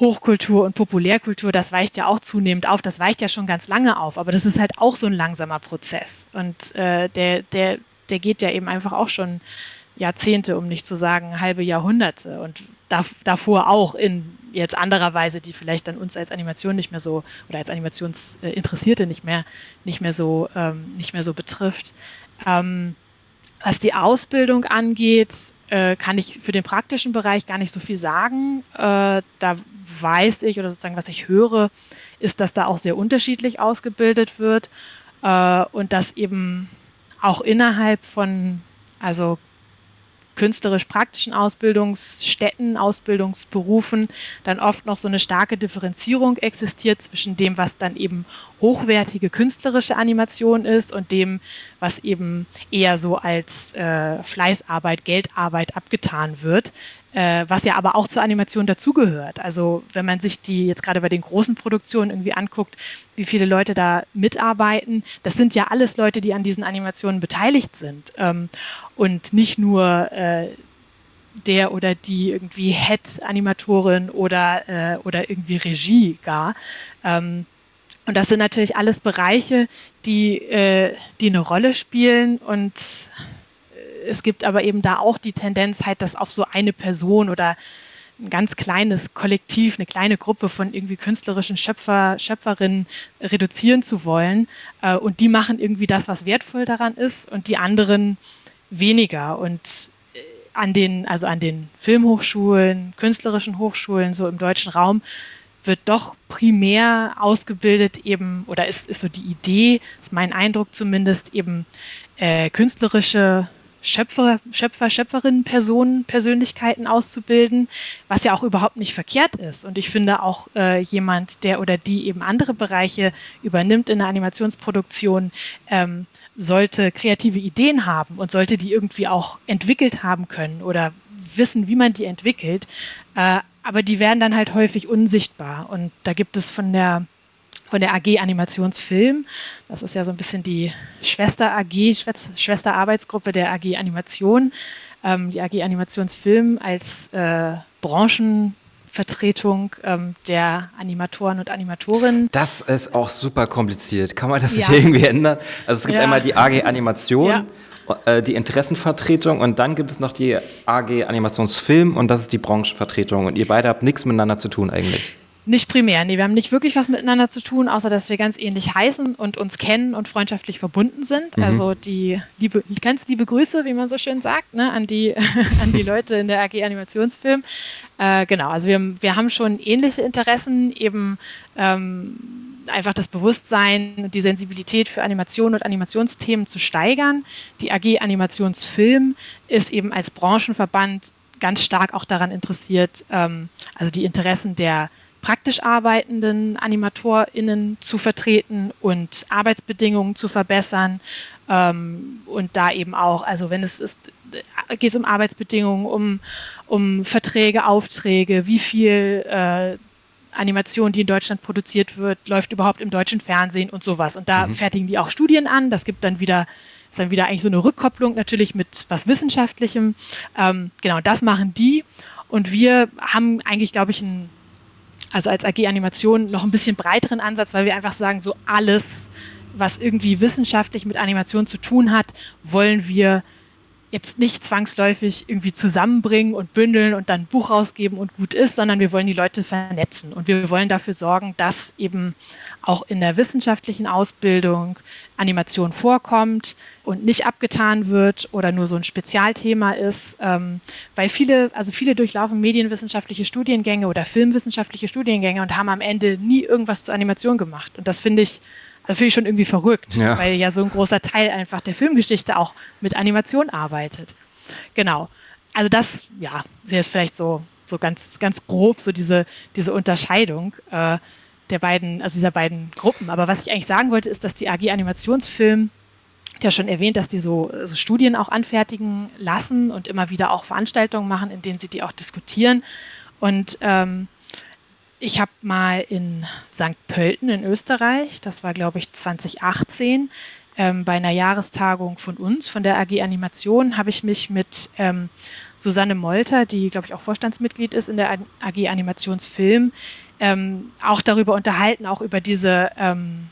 B: Hochkultur und Populärkultur, das weicht ja auch zunehmend auf, das weicht ja schon ganz lange auf, aber das ist halt auch so ein langsamer Prozess. Und äh, der, der, der geht ja eben einfach auch schon Jahrzehnte, um nicht zu sagen halbe Jahrhunderte und da, davor auch in jetzt anderer Weise, die vielleicht dann uns als Animation nicht mehr so oder als Animationsinteressierte nicht mehr, nicht mehr so, ähm, nicht mehr so betrifft. Ähm, was die Ausbildung angeht, äh, kann ich für den praktischen Bereich gar nicht so viel sagen. Äh, da weiß ich oder sozusagen was ich höre, ist, dass da auch sehr unterschiedlich ausgebildet wird äh, und dass eben auch innerhalb von also künstlerisch-praktischen Ausbildungsstätten, Ausbildungsberufen dann oft noch so eine starke Differenzierung existiert zwischen dem, was dann eben hochwertige künstlerische Animation ist und dem, was eben eher so als äh, Fleißarbeit, Geldarbeit abgetan wird äh, was ja aber auch zur Animation dazugehört. Also wenn man sich die jetzt gerade bei den großen Produktionen irgendwie anguckt, wie viele Leute da mitarbeiten, das sind ja alles Leute, die an diesen Animationen beteiligt sind ähm, und nicht nur äh, der oder die irgendwie Head-Animatorin oder, äh, oder irgendwie Regie gar. Ähm, und das sind natürlich alles Bereiche, die, äh, die eine Rolle spielen und es gibt aber eben da auch die Tendenz, halt das auf so eine Person oder ein ganz kleines Kollektiv, eine kleine Gruppe von irgendwie künstlerischen Schöpfer, Schöpferinnen reduzieren zu wollen. Äh, und die machen irgendwie das, was wertvoll daran ist, und die anderen weniger. Und äh, an den, also an den Filmhochschulen, künstlerischen Hochschulen, so im deutschen Raum, wird doch primär ausgebildet eben, oder ist, ist so die Idee, ist mein Eindruck zumindest, eben äh, künstlerische Schöpfer, Schöpfer, Schöpferinnen, Personen, Persönlichkeiten auszubilden, was ja auch überhaupt nicht verkehrt ist. Und ich finde auch äh, jemand, der oder die eben andere Bereiche übernimmt in der Animationsproduktion, ähm, sollte kreative Ideen haben und sollte die irgendwie auch entwickelt haben können oder wissen, wie man die entwickelt. Äh, aber die werden dann halt häufig unsichtbar. Und da gibt es von der von der AG Animationsfilm. Das ist ja so ein bisschen die Schwester AG, Schwester Arbeitsgruppe der AG Animation. Ähm, die AG Animationsfilm als äh, Branchenvertretung ähm, der Animatoren und Animatorinnen.
A: Das ist auch super kompliziert. Kann man das ja. nicht irgendwie ändern? Also es gibt ja. einmal die AG Animation, ja. Äh, die Interessenvertretung und dann gibt es noch die AG Animationsfilm und das ist die Branchenvertretung. Und ihr beide habt nichts miteinander zu tun eigentlich.
B: Nicht primär, nee, wir haben nicht wirklich was miteinander zu tun, außer dass wir ganz ähnlich heißen und uns kennen und freundschaftlich verbunden sind. Mhm. Also die liebe, ganz liebe Grüße, wie man so schön sagt, ne, an, die, an die Leute in der AG Animationsfilm. Äh, genau, also wir, wir haben schon ähnliche Interessen, eben ähm, einfach das Bewusstsein und die Sensibilität für Animation und Animationsthemen zu steigern. Die AG Animationsfilm ist eben als Branchenverband ganz stark auch daran interessiert, ähm, also die Interessen der praktisch arbeitenden AnimatorInnen zu vertreten und Arbeitsbedingungen zu verbessern. Ähm, und da eben auch, also wenn es ist, geht es um Arbeitsbedingungen, um, um Verträge, Aufträge, wie viel äh, Animation, die in Deutschland produziert wird, läuft überhaupt im deutschen Fernsehen und sowas. Und da mhm. fertigen die auch Studien an. Das gibt dann wieder, ist dann wieder eigentlich so eine Rückkopplung natürlich mit was Wissenschaftlichem. Ähm, genau, das machen die. Und wir haben eigentlich, glaube ich, ein also als AG Animation noch ein bisschen breiteren Ansatz, weil wir einfach sagen, so alles, was irgendwie wissenschaftlich mit Animation zu tun hat, wollen wir jetzt nicht zwangsläufig irgendwie zusammenbringen und bündeln und dann ein Buch rausgeben und gut ist, sondern wir wollen die Leute vernetzen. Und wir wollen dafür sorgen, dass eben auch in der wissenschaftlichen Ausbildung Animation vorkommt und nicht abgetan wird oder nur so ein Spezialthema ist, ähm, weil viele, also viele durchlaufen medienwissenschaftliche Studiengänge oder filmwissenschaftliche Studiengänge und haben am Ende nie irgendwas zur Animation gemacht. Und das finde ich das finde ich schon irgendwie verrückt, ja. weil ja so ein großer Teil einfach der Filmgeschichte auch mit Animation arbeitet. Genau. Also das, ja, ist vielleicht so, so ganz, ganz grob so diese, diese Unterscheidung äh, der beiden, also dieser beiden Gruppen. Aber was ich eigentlich sagen wollte, ist, dass die AG Animationsfilm ja schon erwähnt, dass die so, so, Studien auch anfertigen lassen und immer wieder auch Veranstaltungen machen, in denen sie die auch diskutieren. Und ähm, ich habe mal in St. Pölten in Österreich, das war glaube ich 2018, ähm, bei einer Jahrestagung von uns, von der AG Animation, habe ich mich mit ähm, Susanne Molter, die glaube ich auch Vorstandsmitglied ist in der AG Animationsfilm, ähm, auch darüber unterhalten, auch über diese ähm,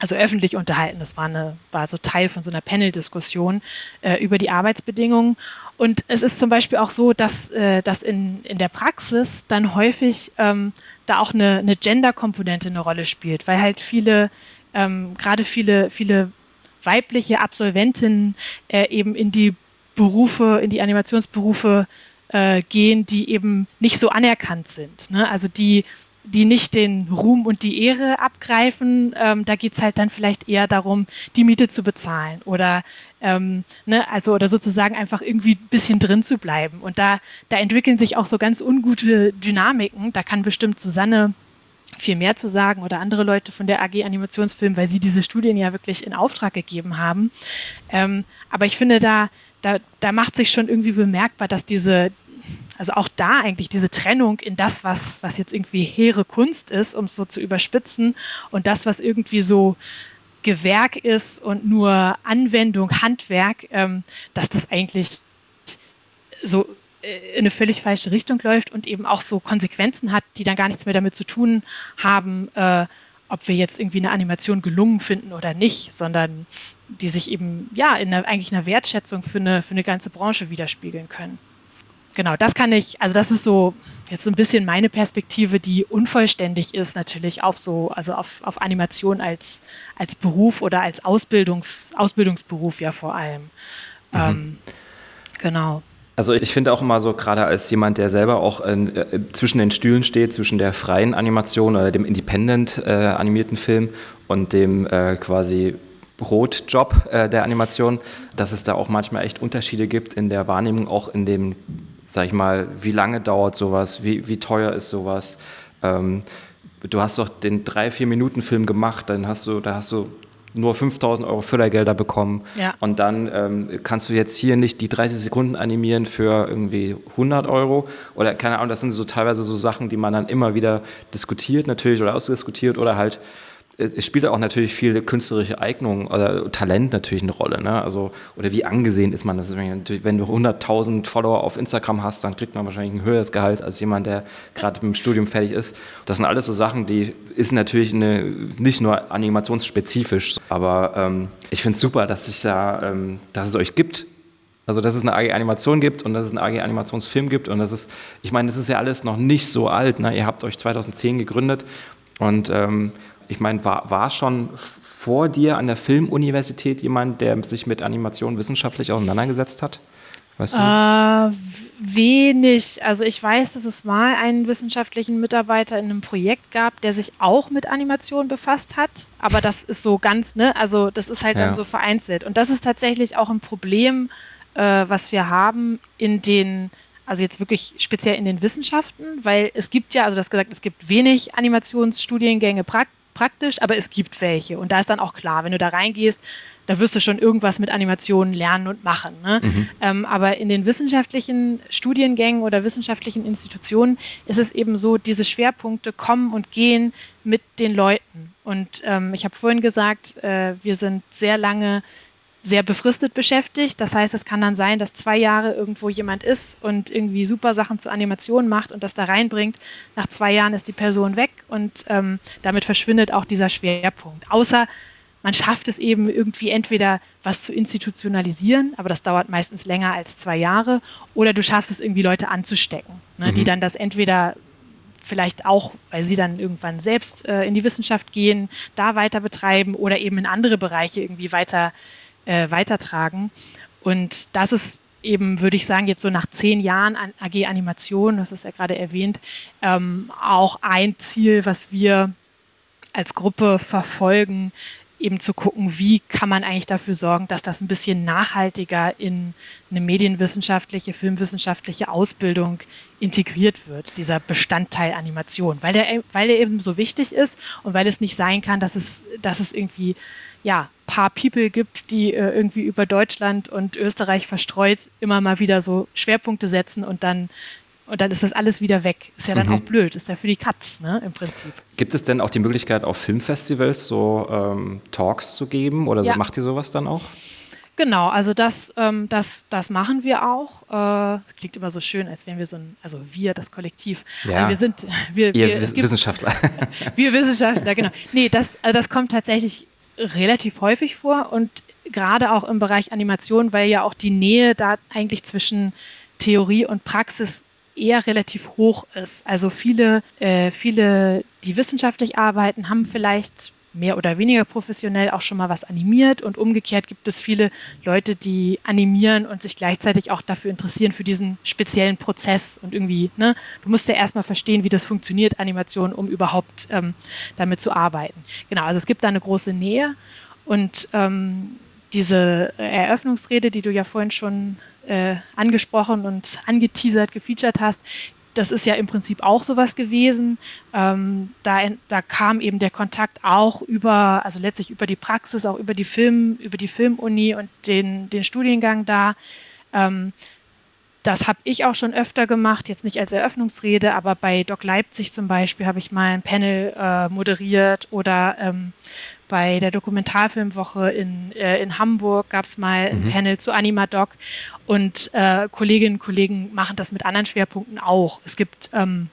B: also öffentlich unterhalten. Das war, eine, war so Teil von so einer Panel-Diskussion äh, über die Arbeitsbedingungen. Und es ist zum Beispiel auch so, dass, äh, dass in, in der Praxis dann häufig ähm, da auch eine, eine Gender-Komponente eine Rolle spielt, weil halt viele, ähm, gerade viele, viele weibliche Absolventinnen äh, eben in die Berufe, in die Animationsberufe äh, gehen, die eben nicht so anerkannt sind. Ne? Also die die nicht den Ruhm und die Ehre abgreifen. Ähm, da geht es halt dann vielleicht eher darum, die Miete zu bezahlen oder ähm, ne, also oder sozusagen einfach irgendwie ein bisschen drin zu bleiben. Und da, da entwickeln sich auch so ganz ungute Dynamiken. Da kann bestimmt Susanne viel mehr zu sagen oder andere Leute von der AG Animationsfilm, weil sie diese Studien ja wirklich in Auftrag gegeben haben. Ähm, aber ich finde, da, da, da macht sich schon irgendwie bemerkbar, dass diese, also auch da eigentlich diese Trennung in das, was, was jetzt irgendwie hehre Kunst ist, um es so zu überspitzen, und das, was irgendwie so Gewerk ist und nur Anwendung, Handwerk, ähm, dass das eigentlich so äh, in eine völlig falsche Richtung läuft und eben auch so Konsequenzen hat, die dann gar nichts mehr damit zu tun haben, äh, ob wir jetzt irgendwie eine Animation gelungen finden oder nicht, sondern die sich eben ja in einer, eigentlich einer Wertschätzung für eine, für eine ganze Branche widerspiegeln können genau, das kann ich, also das ist so jetzt so ein bisschen meine Perspektive, die unvollständig ist natürlich auf so, also auf, auf Animation als, als Beruf oder als Ausbildungs, Ausbildungsberuf ja vor allem. Mhm. Ähm, genau.
A: Also ich finde auch immer so, gerade als jemand, der selber auch in, äh, zwischen den Stühlen steht, zwischen der freien Animation oder dem independent äh, animierten Film und dem äh, quasi Brotjob äh, der Animation, dass es da auch manchmal echt Unterschiede gibt in der Wahrnehmung, auch in dem sag ich mal, wie lange dauert sowas, wie, wie teuer ist sowas. Ähm, du hast doch den drei, vier Minuten Film gemacht, dann hast du, da hast du nur 5000 Euro Fördergelder bekommen. Ja. Und dann ähm, kannst du jetzt hier nicht die 30 Sekunden animieren für irgendwie 100 Euro. Oder keine Ahnung, das sind so teilweise so Sachen, die man dann immer wieder diskutiert natürlich oder ausdiskutiert oder halt es spielt auch natürlich viel künstlerische Eignung oder Talent natürlich eine Rolle. Ne? Also, oder wie angesehen ist man das? Wenn du 100.000 Follower auf Instagram hast, dann kriegt man wahrscheinlich ein höheres Gehalt als jemand, der gerade mit dem Studium fertig ist. Das sind alles so Sachen, die ist natürlich eine, nicht nur animationsspezifisch, aber ähm, ich finde es super, dass, ich da, ähm, dass es euch gibt. Also, dass es eine AG Animation gibt und dass es einen AG Animationsfilm gibt und das ist, ich meine, das ist ja alles noch nicht so alt. Ne? Ihr habt euch 2010 gegründet und ähm, ich meine, war, war schon vor dir an der Filmuniversität jemand, der sich mit Animation wissenschaftlich auseinandergesetzt hat?
B: Weißt du? Äh, wenig. Also ich weiß, dass es mal einen wissenschaftlichen Mitarbeiter in einem Projekt gab, der sich auch mit Animation befasst hat. Aber das ist so ganz, ne? Also das ist halt ja. dann so vereinzelt. Und das ist tatsächlich auch ein Problem, äh, was wir haben in den also jetzt wirklich speziell in den Wissenschaften, weil es gibt ja, also das gesagt, es gibt wenig Animationsstudiengänge praktisch praktisch, aber es gibt welche. Und da ist dann auch klar, wenn du da reingehst, da wirst du schon irgendwas mit Animationen lernen und machen. Ne? Mhm. Ähm, aber in den wissenschaftlichen Studiengängen oder wissenschaftlichen Institutionen ist es eben so, diese Schwerpunkte kommen und gehen mit den Leuten. Und ähm, ich habe vorhin gesagt, äh, wir sind sehr lange sehr befristet beschäftigt. Das heißt, es kann dann sein, dass zwei Jahre irgendwo jemand ist und irgendwie super Sachen zur Animation macht und das da reinbringt. Nach zwei Jahren ist die Person weg und ähm, damit verschwindet auch dieser Schwerpunkt. Außer man schafft es eben irgendwie entweder was zu institutionalisieren, aber das dauert meistens länger als zwei Jahre, oder du schaffst es irgendwie Leute anzustecken, ne, mhm. die dann das entweder vielleicht auch, weil sie dann irgendwann selbst äh, in die Wissenschaft gehen, da weiter betreiben oder eben in andere Bereiche irgendwie weiter äh, weitertragen. Und das ist eben, würde ich sagen, jetzt so nach zehn Jahren an AG Animation, das ist ja gerade erwähnt, ähm, auch ein Ziel, was wir als Gruppe verfolgen, eben zu gucken, wie kann man eigentlich dafür sorgen, dass das ein bisschen nachhaltiger in eine medienwissenschaftliche, filmwissenschaftliche Ausbildung integriert wird, dieser Bestandteil Animation, weil der, weil der eben so wichtig ist und weil es nicht sein kann, dass es, dass es irgendwie ja, paar People gibt, die äh, irgendwie über Deutschland und Österreich verstreut immer mal wieder so Schwerpunkte setzen und dann und dann ist das alles wieder weg. Ist ja dann mhm. auch blöd, ist ja für die Katz, ne, im Prinzip.
A: Gibt es denn auch die Möglichkeit, auf Filmfestivals so ähm, Talks zu geben oder ja. so, macht ihr sowas dann auch?
B: Genau, also das, ähm, das, das machen wir auch. Äh, klingt immer so schön, als wären wir so ein, also wir, das Kollektiv.
A: Ja.
B: Wir sind, wir,
A: Ihr wir, Wissenschaftler.
B: wir Wissenschaftler, genau. Nee, das, also das kommt tatsächlich relativ häufig vor und gerade auch im Bereich Animation, weil ja auch die Nähe da eigentlich zwischen Theorie und Praxis eher relativ hoch ist. Also viele, äh, viele, die wissenschaftlich arbeiten, haben vielleicht mehr oder weniger professionell auch schon mal was animiert und umgekehrt gibt es viele Leute, die animieren und sich gleichzeitig auch dafür interessieren für diesen speziellen Prozess und irgendwie, ne, du musst ja erstmal verstehen, wie das funktioniert, Animation, um überhaupt ähm, damit zu arbeiten. Genau, also es gibt da eine große Nähe und ähm, diese Eröffnungsrede, die du ja vorhin schon äh, angesprochen und angeteasert, gefeatured hast, das ist ja im Prinzip auch sowas gewesen. Ähm, da, da kam eben der Kontakt auch über, also letztlich über die Praxis, auch über die Film, über die Filmuni und den, den Studiengang da. Ähm, das habe ich auch schon öfter gemacht, jetzt nicht als Eröffnungsrede, aber bei Doc Leipzig zum Beispiel habe ich mal ein Panel äh, moderiert oder ähm, bei der Dokumentarfilmwoche in, äh, in Hamburg gab es mal mhm. ein Panel zu Animadoc und äh, Kolleginnen und Kollegen machen das mit anderen Schwerpunkten auch. Es gibt ähm,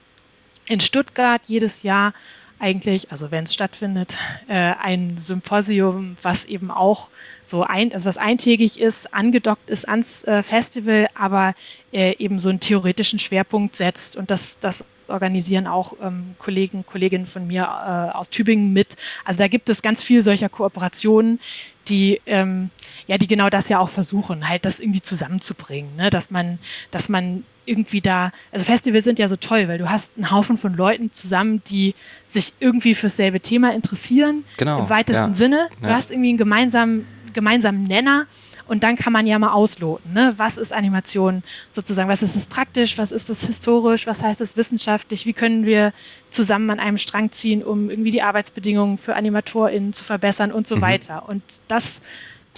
B: in Stuttgart jedes Jahr eigentlich, also wenn es stattfindet, äh, ein Symposium, was eben auch so ein, also was eintägig ist, angedockt ist ans äh, Festival, aber äh, eben so einen theoretischen Schwerpunkt setzt und das, das organisieren auch ähm, Kollegen, Kolleginnen von mir äh, aus Tübingen mit. Also da gibt es ganz viel solcher Kooperationen, die ähm, ja, die genau das ja auch versuchen, halt das irgendwie zusammenzubringen, ne? dass man, dass man irgendwie da, also Festivals sind ja so toll, weil du hast einen Haufen von Leuten zusammen, die sich irgendwie fürs selbe Thema interessieren,
A: genau,
B: im weitesten
A: ja,
B: Sinne. Du ja. hast irgendwie einen gemeinsamen, gemeinsamen Nenner und dann kann man ja mal ausloten, ne? was ist Animation sozusagen, was ist es praktisch, was ist es historisch, was heißt es wissenschaftlich, wie können wir zusammen an einem Strang ziehen, um irgendwie die Arbeitsbedingungen für AnimatorInnen zu verbessern und so mhm. weiter. Und das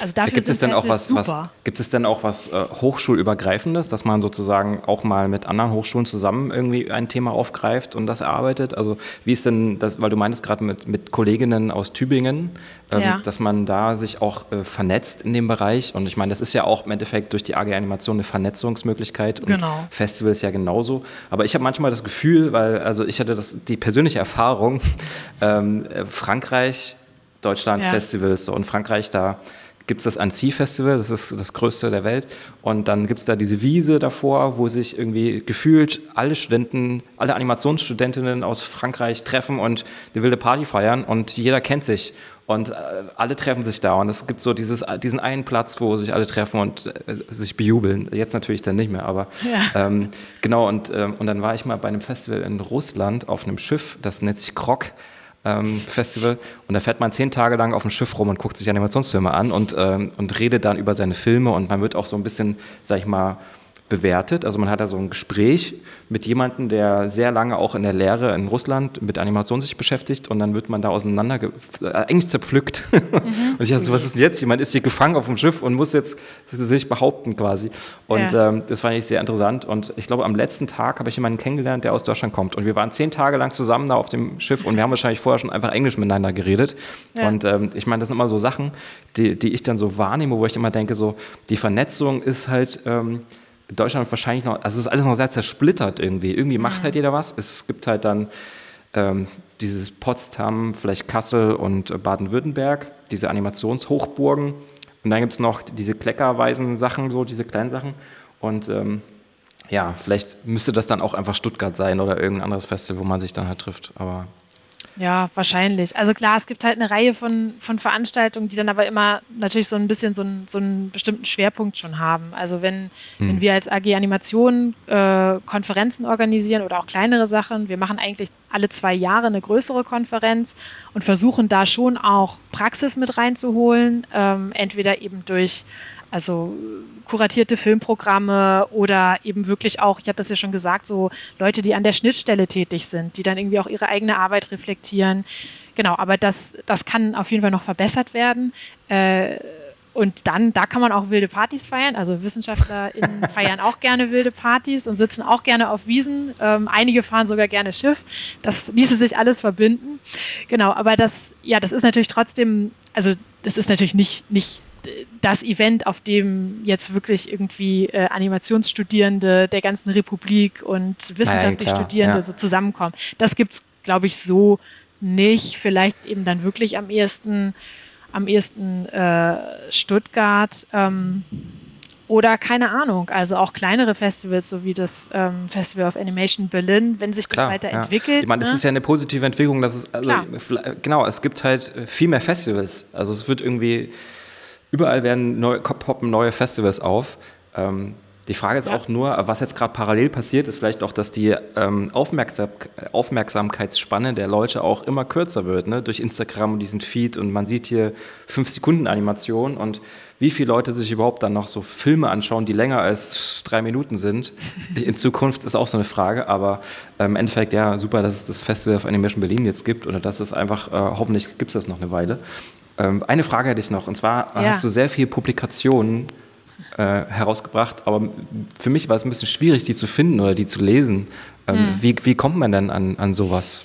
B: also dafür
A: gibt es denn auch was, was, gibt es denn auch was äh, hochschulübergreifendes, dass man sozusagen auch mal mit anderen Hochschulen zusammen irgendwie ein Thema aufgreift und das erarbeitet? Also wie ist denn das, weil du meintest gerade mit, mit Kolleginnen aus Tübingen, ähm, ja. dass man da sich auch äh, vernetzt in dem Bereich und ich meine, das ist ja auch im Endeffekt durch die AG Animation eine Vernetzungsmöglichkeit und
B: genau.
A: Festivals ja genauso. Aber ich habe manchmal das Gefühl, weil also ich hatte das die persönliche Erfahrung, ähm, Frankreich, Deutschland ja. Festivals so, und Frankreich da gibt es das Annecy-Festival, das ist das größte der Welt. Und dann gibt es da diese Wiese davor, wo sich irgendwie gefühlt alle Studenten, alle Animationsstudentinnen aus Frankreich treffen und eine wilde Party feiern und jeder kennt sich. Und äh, alle treffen sich da und es gibt so dieses, diesen einen Platz, wo sich alle treffen und äh, sich bejubeln. Jetzt natürlich dann nicht mehr, aber ja. ähm, genau. Und, ähm, und dann war ich mal bei einem Festival in Russland auf einem Schiff, das nennt sich Krok ähm, Festival. Und da fährt man zehn Tage lang auf dem Schiff rum und guckt sich Animationsfilme an und, ähm, und redet dann über seine Filme. Und man wird auch so ein bisschen, sag ich mal, bewertet. Also man hat da so ein Gespräch mit jemandem, der sehr lange auch in der Lehre in Russland mit Animation sich beschäftigt und dann wird man da auseinander, äh, eigentlich zerpflückt. Mhm. und ich dachte so, was ist denn jetzt? Jemand ist hier gefangen auf dem Schiff und muss jetzt sich behaupten quasi. Und ja. ähm, das fand ich sehr interessant und ich glaube, am letzten Tag habe ich jemanden kennengelernt, der aus Deutschland kommt und wir waren zehn Tage lang zusammen da auf dem Schiff und wir haben wahrscheinlich vorher schon einfach Englisch miteinander geredet. Ja. Und ähm, ich meine, das sind immer so Sachen, die, die ich dann so wahrnehme, wo ich immer denke, so die Vernetzung ist halt... Ähm, Deutschland wahrscheinlich noch, also es ist alles noch sehr zersplittert irgendwie. Irgendwie macht mhm. halt jeder was. Es gibt halt dann ähm, dieses Potsdam, vielleicht Kassel und Baden-Württemberg, diese Animationshochburgen. Und dann gibt es noch diese kleckerweisen Sachen, so diese kleinen Sachen. Und ähm, ja, vielleicht müsste das dann auch einfach Stuttgart sein oder irgendein anderes Festival, wo man sich dann halt trifft. Aber
B: ja, wahrscheinlich. Also klar, es gibt halt eine Reihe von, von Veranstaltungen, die dann aber immer natürlich so ein bisschen so, ein, so einen bestimmten Schwerpunkt schon haben. Also wenn, hm. wenn wir als AG Animation äh, Konferenzen organisieren oder auch kleinere Sachen, wir machen eigentlich alle zwei Jahre eine größere Konferenz und versuchen da schon auch Praxis mit reinzuholen, ähm, entweder eben durch also kuratierte Filmprogramme oder eben wirklich auch, ich habe das ja schon gesagt, so Leute, die an der Schnittstelle tätig sind, die dann irgendwie auch ihre eigene Arbeit reflektieren. Genau, aber das, das kann auf jeden Fall noch verbessert werden. Äh, und dann, da kann man auch wilde Partys feiern. Also WissenschaftlerInnen feiern auch gerne wilde Partys und sitzen auch gerne auf Wiesen. Ähm, einige fahren sogar gerne Schiff. Das ließe sich alles verbinden. Genau, aber das, ja, das ist natürlich trotzdem, also das ist natürlich nicht, nicht das Event, auf dem jetzt wirklich irgendwie äh, Animationsstudierende der ganzen Republik und wissenschaftliche ja, Studierende ja. so zusammenkommen. Das gibt es, glaube ich, so nicht. Vielleicht eben dann wirklich am ehesten, am ehesten äh, Stuttgart. Ähm, oder keine Ahnung, also auch kleinere Festivals, so wie das ähm, Festival of Animation Berlin, wenn sich das Klar, weiterentwickelt. Ja.
A: Ich meine, ne? das ist ja eine positive Entwicklung, dass es, also, genau, es gibt halt viel mehr Festivals. Also es wird irgendwie Überall werden neu, poppen neue Festivals auf. Ähm, die Frage ist ja. auch nur, was jetzt gerade parallel passiert, ist vielleicht auch, dass die ähm, Aufmerksam Aufmerksamkeitsspanne der Leute auch immer kürzer wird, ne? durch Instagram und diesen Feed und man sieht hier 5-Sekunden-Animationen und wie viele Leute sich überhaupt dann noch so Filme anschauen, die länger als drei Minuten sind. In Zukunft ist auch so eine Frage, aber ähm, im Endeffekt ja super, dass es das Festival of Animation Berlin jetzt gibt oder dass es einfach, äh, hoffentlich gibt es das noch eine Weile. Ähm, eine Frage hätte ich noch, und zwar ja. hast du sehr viele Publikationen äh, herausgebracht, aber für mich war es ein bisschen schwierig, die zu finden oder die zu lesen. Ähm, hm. wie, wie kommt man denn an, an sowas?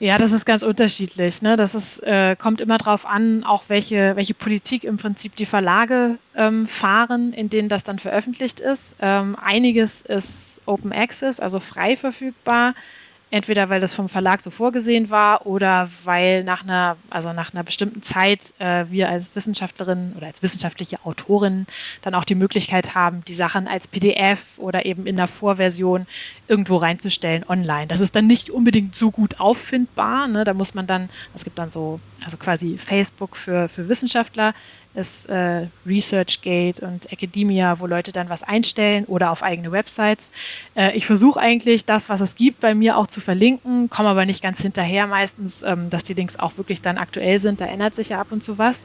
B: Ja, das ist ganz unterschiedlich. Ne? Das ist, äh, kommt immer darauf an, auch welche, welche Politik im Prinzip die Verlage ähm, fahren, in denen das dann veröffentlicht ist. Ähm, einiges ist Open Access, also frei verfügbar entweder weil das vom Verlag so vorgesehen war oder weil nach einer, also nach einer bestimmten Zeit äh, wir als Wissenschaftlerin oder als wissenschaftliche Autorin dann auch die Möglichkeit haben, die Sachen als PDF oder eben in der Vorversion irgendwo reinzustellen online. Das ist dann nicht unbedingt so gut auffindbar. Ne? Da muss man dann, es gibt dann so, also quasi Facebook für, für Wissenschaftler ist äh, ResearchGate und Academia, wo Leute dann was einstellen oder auf eigene Websites. Äh, ich versuche eigentlich das, was es gibt, bei mir auch zu verlinken, komme aber nicht ganz hinterher meistens, ähm, dass die Links auch wirklich dann aktuell sind. Da ändert sich ja ab und zu was.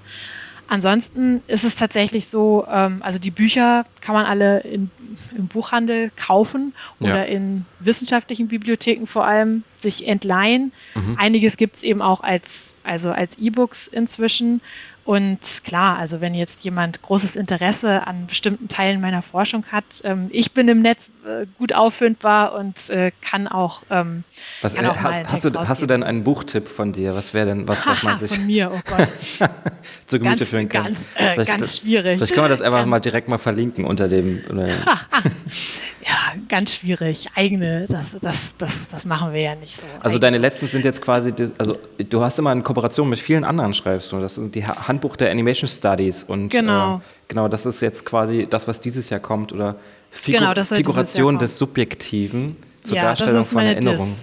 B: Ansonsten ist es tatsächlich so, ähm, also die Bücher kann man alle in, im Buchhandel kaufen oder ja. in wissenschaftlichen Bibliotheken vor allem sich entleihen. Mhm. Einiges gibt es eben auch als, also als E-Books inzwischen. Und klar, also wenn jetzt jemand großes Interesse an bestimmten Teilen meiner Forschung hat, ähm, ich bin im Netz äh, gut auffindbar und äh, kann auch. Ähm,
A: was, kann auch äh, hast, hast, du, hast du denn einen Buchtipp von dir? Was wäre denn was, was man sich
B: von mir? Oh Gott.
A: zu Gemüte führen kann?
B: Ganz, äh, ganz schwierig.
A: Vielleicht können wir das einfach ganz, mal direkt mal verlinken unter dem.
B: Ja, ganz schwierig. Eigene, das, das, das, das machen wir ja nicht so.
A: Also Eigene. deine letzten sind jetzt quasi, also du hast immer in Kooperation mit vielen anderen schreibst du. Das sind die Handbuch der Animation Studies und
B: genau,
A: äh, genau das ist jetzt quasi das, was dieses Jahr kommt oder Figur genau, Figuration des Subjektiven zur ja, Darstellung von Erinnerungen.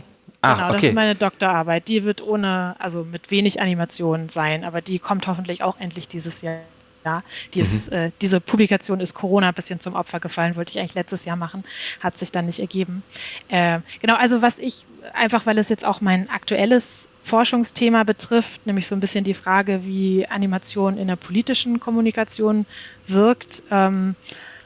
B: Ah, genau, okay. das ist meine Doktorarbeit. Die wird ohne, also mit wenig Animationen sein, aber die kommt hoffentlich auch endlich dieses Jahr ja, die ist, mhm. äh, diese Publikation ist Corona ein bisschen zum Opfer gefallen, wollte ich eigentlich letztes Jahr machen, hat sich dann nicht ergeben. Äh, genau, also was ich, einfach weil es jetzt auch mein aktuelles Forschungsthema betrifft, nämlich so ein bisschen die Frage, wie Animation in der politischen Kommunikation wirkt ähm,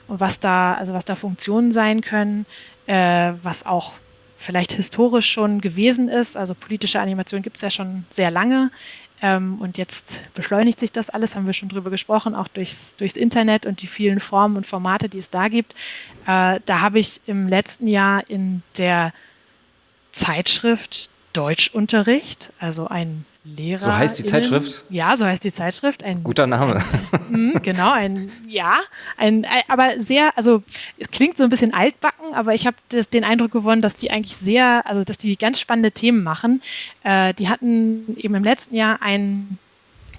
B: und was da, also was da Funktionen sein können, äh, was auch vielleicht historisch schon gewesen ist. Also politische Animation gibt es ja schon sehr lange. Ähm, und jetzt beschleunigt sich das alles, haben wir schon drüber gesprochen, auch durchs, durchs Internet und die vielen Formen und Formate, die es da gibt. Äh, da habe ich im letzten Jahr in der Zeitschrift Deutschunterricht, also ein Lehrer.
A: So heißt die Zeitschrift?
B: Ja, so heißt die Zeitschrift.
A: Ein, Guter Name.
B: Ein, mhm, genau, ein, ja, ein, aber sehr, also es klingt so ein bisschen altbacken, aber ich habe den Eindruck gewonnen, dass die eigentlich sehr, also dass die ganz spannende Themen machen. Äh, die hatten eben im letzten Jahr ein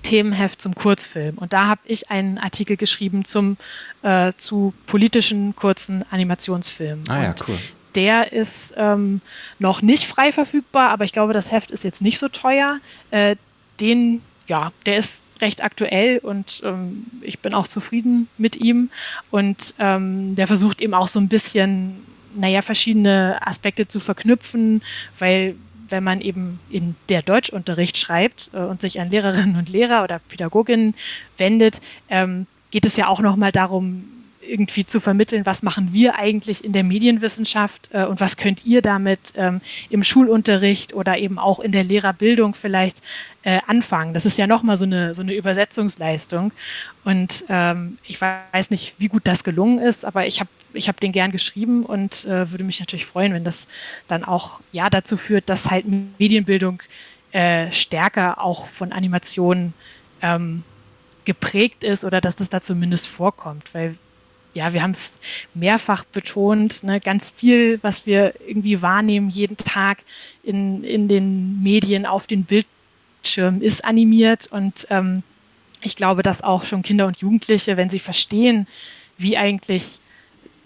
B: Themenheft zum Kurzfilm und da habe ich einen Artikel geschrieben zum äh, zu politischen kurzen Animationsfilmen.
A: Ah ja, cool
B: der ist ähm, noch nicht frei verfügbar, aber ich glaube, das Heft ist jetzt nicht so teuer. Äh, den, ja, der ist recht aktuell und ähm, ich bin auch zufrieden mit ihm. Und ähm, der versucht eben auch so ein bisschen, naja, verschiedene Aspekte zu verknüpfen, weil wenn man eben in der Deutschunterricht schreibt äh, und sich an Lehrerinnen und Lehrer oder Pädagoginnen wendet, ähm, geht es ja auch nochmal darum, irgendwie zu vermitteln, was machen wir eigentlich in der Medienwissenschaft äh, und was könnt ihr damit ähm, im Schulunterricht oder eben auch in der Lehrerbildung vielleicht äh, anfangen. Das ist ja nochmal so eine, so eine Übersetzungsleistung. Und ähm, ich weiß nicht, wie gut das gelungen ist, aber ich habe ich hab den gern geschrieben und äh, würde mich natürlich freuen, wenn das dann auch ja dazu führt, dass halt Medienbildung äh, stärker auch von Animationen ähm, geprägt ist oder dass das da zumindest vorkommt, weil ja, wir haben es mehrfach betont, ne, ganz viel, was wir irgendwie wahrnehmen jeden Tag in, in den Medien, auf den Bildschirmen, ist animiert. Und ähm, ich glaube, dass auch schon Kinder und Jugendliche, wenn sie verstehen, wie eigentlich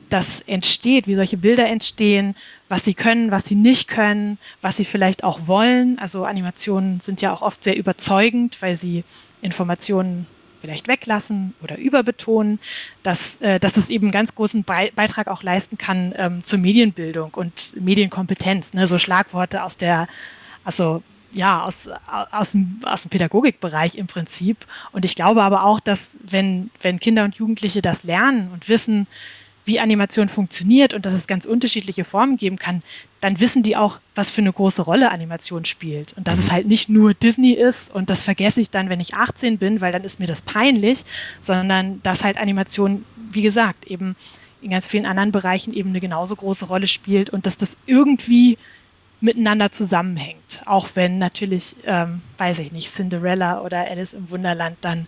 B: das entsteht, wie solche Bilder entstehen, was sie können, was sie nicht können, was sie vielleicht auch wollen. Also Animationen sind ja auch oft sehr überzeugend, weil sie Informationen vielleicht weglassen oder überbetonen, dass, äh, dass das eben einen ganz großen Be Beitrag auch leisten kann ähm, zur Medienbildung und Medienkompetenz. Ne? So Schlagworte aus der, also ja, aus, aus, dem, aus dem Pädagogikbereich im Prinzip. Und ich glaube aber auch, dass wenn, wenn Kinder und Jugendliche das lernen und wissen, wie Animation funktioniert und dass es ganz unterschiedliche Formen geben kann, dann wissen die auch, was für eine große Rolle Animation spielt. Und dass mhm. es halt nicht nur Disney ist und das vergesse ich dann, wenn ich 18 bin, weil dann ist mir das peinlich, sondern dass halt Animation, wie gesagt, eben in ganz vielen anderen Bereichen eben eine genauso große Rolle spielt und dass das irgendwie miteinander zusammenhängt. Auch wenn natürlich, ähm, weiß ich nicht, Cinderella oder Alice im Wunderland dann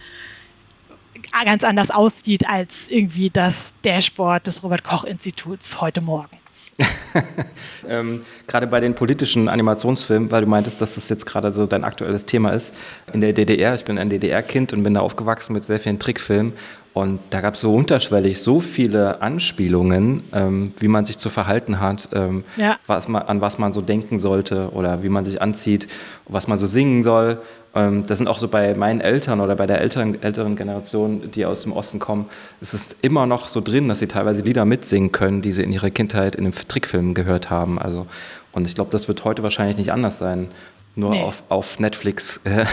B: ganz anders aussieht als irgendwie das Dashboard des Robert Koch Instituts heute Morgen.
A: ähm, gerade bei den politischen Animationsfilmen, weil du meintest, dass das jetzt gerade so dein aktuelles Thema ist. In der DDR, ich bin ein DDR-Kind und bin da aufgewachsen mit sehr vielen Trickfilmen. Und da gab es so unterschwellig so viele Anspielungen, ähm, wie man sich zu verhalten hat, ähm, ja. was man, an was man so denken sollte oder wie man sich anzieht, was man so singen soll. Ähm, das sind auch so bei meinen Eltern oder bei der älteren, älteren Generation, die aus dem Osten kommen, ist es immer noch so drin, dass sie teilweise Lieder mitsingen können, die sie in ihrer Kindheit in einem Trickfilm gehört haben. Also, und ich glaube, das wird heute wahrscheinlich nicht anders sein. Nur nee. auf, auf Netflix äh,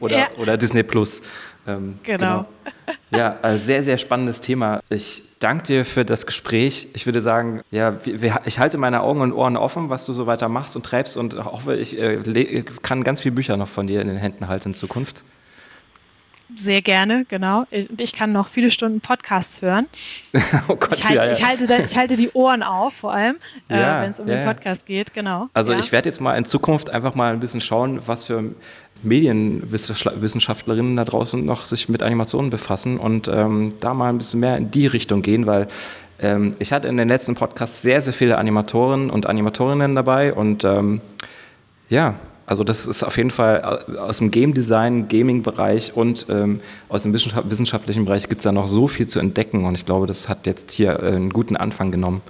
A: oder, ja. oder Disney Plus.
B: Ähm, genau.
A: genau. Ja, also sehr, sehr spannendes Thema. Ich danke dir für das Gespräch. Ich würde sagen, ja, ich halte meine Augen und Ohren offen, was du so weiter machst und treibst und hoffe, ich äh, kann ganz viele Bücher noch von dir in den Händen halten in Zukunft.
B: Sehr gerne, genau. Und ich kann noch viele Stunden Podcasts hören. oh Gott, ich, halt, ja, ja. Ich, halte da, ich halte die Ohren auf, vor allem, äh, ja, äh, wenn es um den Podcast geht, genau.
A: Also ich werde jetzt mal in Zukunft einfach mal ein bisschen schauen, was für Medienwissenschaftlerinnen da draußen noch sich mit Animationen befassen und ähm, da mal ein bisschen mehr in die Richtung gehen, weil ähm, ich hatte in den letzten Podcasts sehr, sehr viele Animatoren und Animatorinnen dabei und ähm, ja, also das ist auf jeden Fall äh, aus dem Game Design, Gaming-Bereich und ähm, aus dem wissenschaftlichen Bereich gibt es da noch so viel zu entdecken und ich glaube, das hat jetzt hier äh, einen guten Anfang genommen.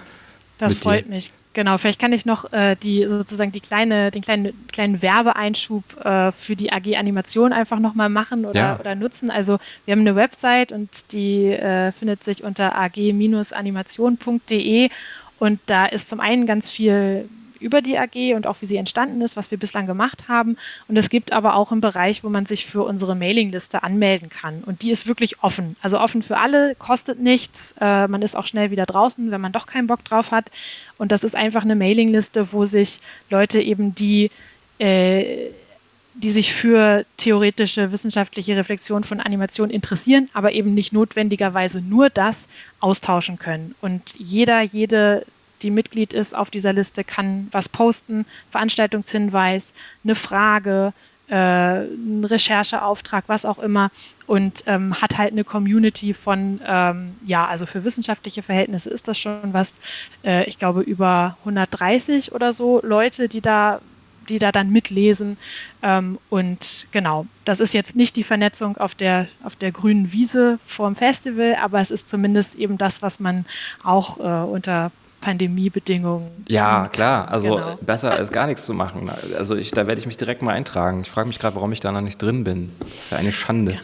B: Das freut dir. mich. Genau, vielleicht kann ich noch äh, die sozusagen die kleine, den kleinen, kleinen Werbeeinschub äh, für die AG Animation einfach nochmal machen oder, ja. oder nutzen. Also wir haben eine Website und die äh, findet sich unter ag-animation.de und da ist zum einen ganz viel über die AG und auch wie sie entstanden ist, was wir bislang gemacht haben. Und es gibt aber auch einen Bereich, wo man sich für unsere Mailingliste anmelden kann. Und die ist wirklich offen. Also offen für alle, kostet nichts. Äh, man ist auch schnell wieder draußen, wenn man doch keinen Bock drauf hat. Und das ist einfach eine Mailingliste, wo sich Leute eben die äh, die sich für theoretische wissenschaftliche Reflexion von Animation interessieren, aber eben nicht notwendigerweise nur das austauschen können. Und jeder, jede die Mitglied ist auf dieser Liste, kann was posten, Veranstaltungshinweis, eine Frage, äh, einen Rechercheauftrag, was auch immer und ähm, hat halt eine Community von, ähm, ja, also für wissenschaftliche Verhältnisse ist das schon was, äh, ich glaube über 130 oder so Leute, die da die da dann mitlesen. Ähm, und genau, das ist jetzt nicht die Vernetzung auf der, auf der grünen Wiese vorm Festival, aber es ist zumindest eben das, was man auch äh, unter Pandemiebedingungen.
A: Ja, klar. Also genau. besser als gar nichts zu machen. Also ich, da werde ich mich direkt mal eintragen. Ich frage mich gerade, warum ich da noch nicht drin bin. Das ist ja eine Schande.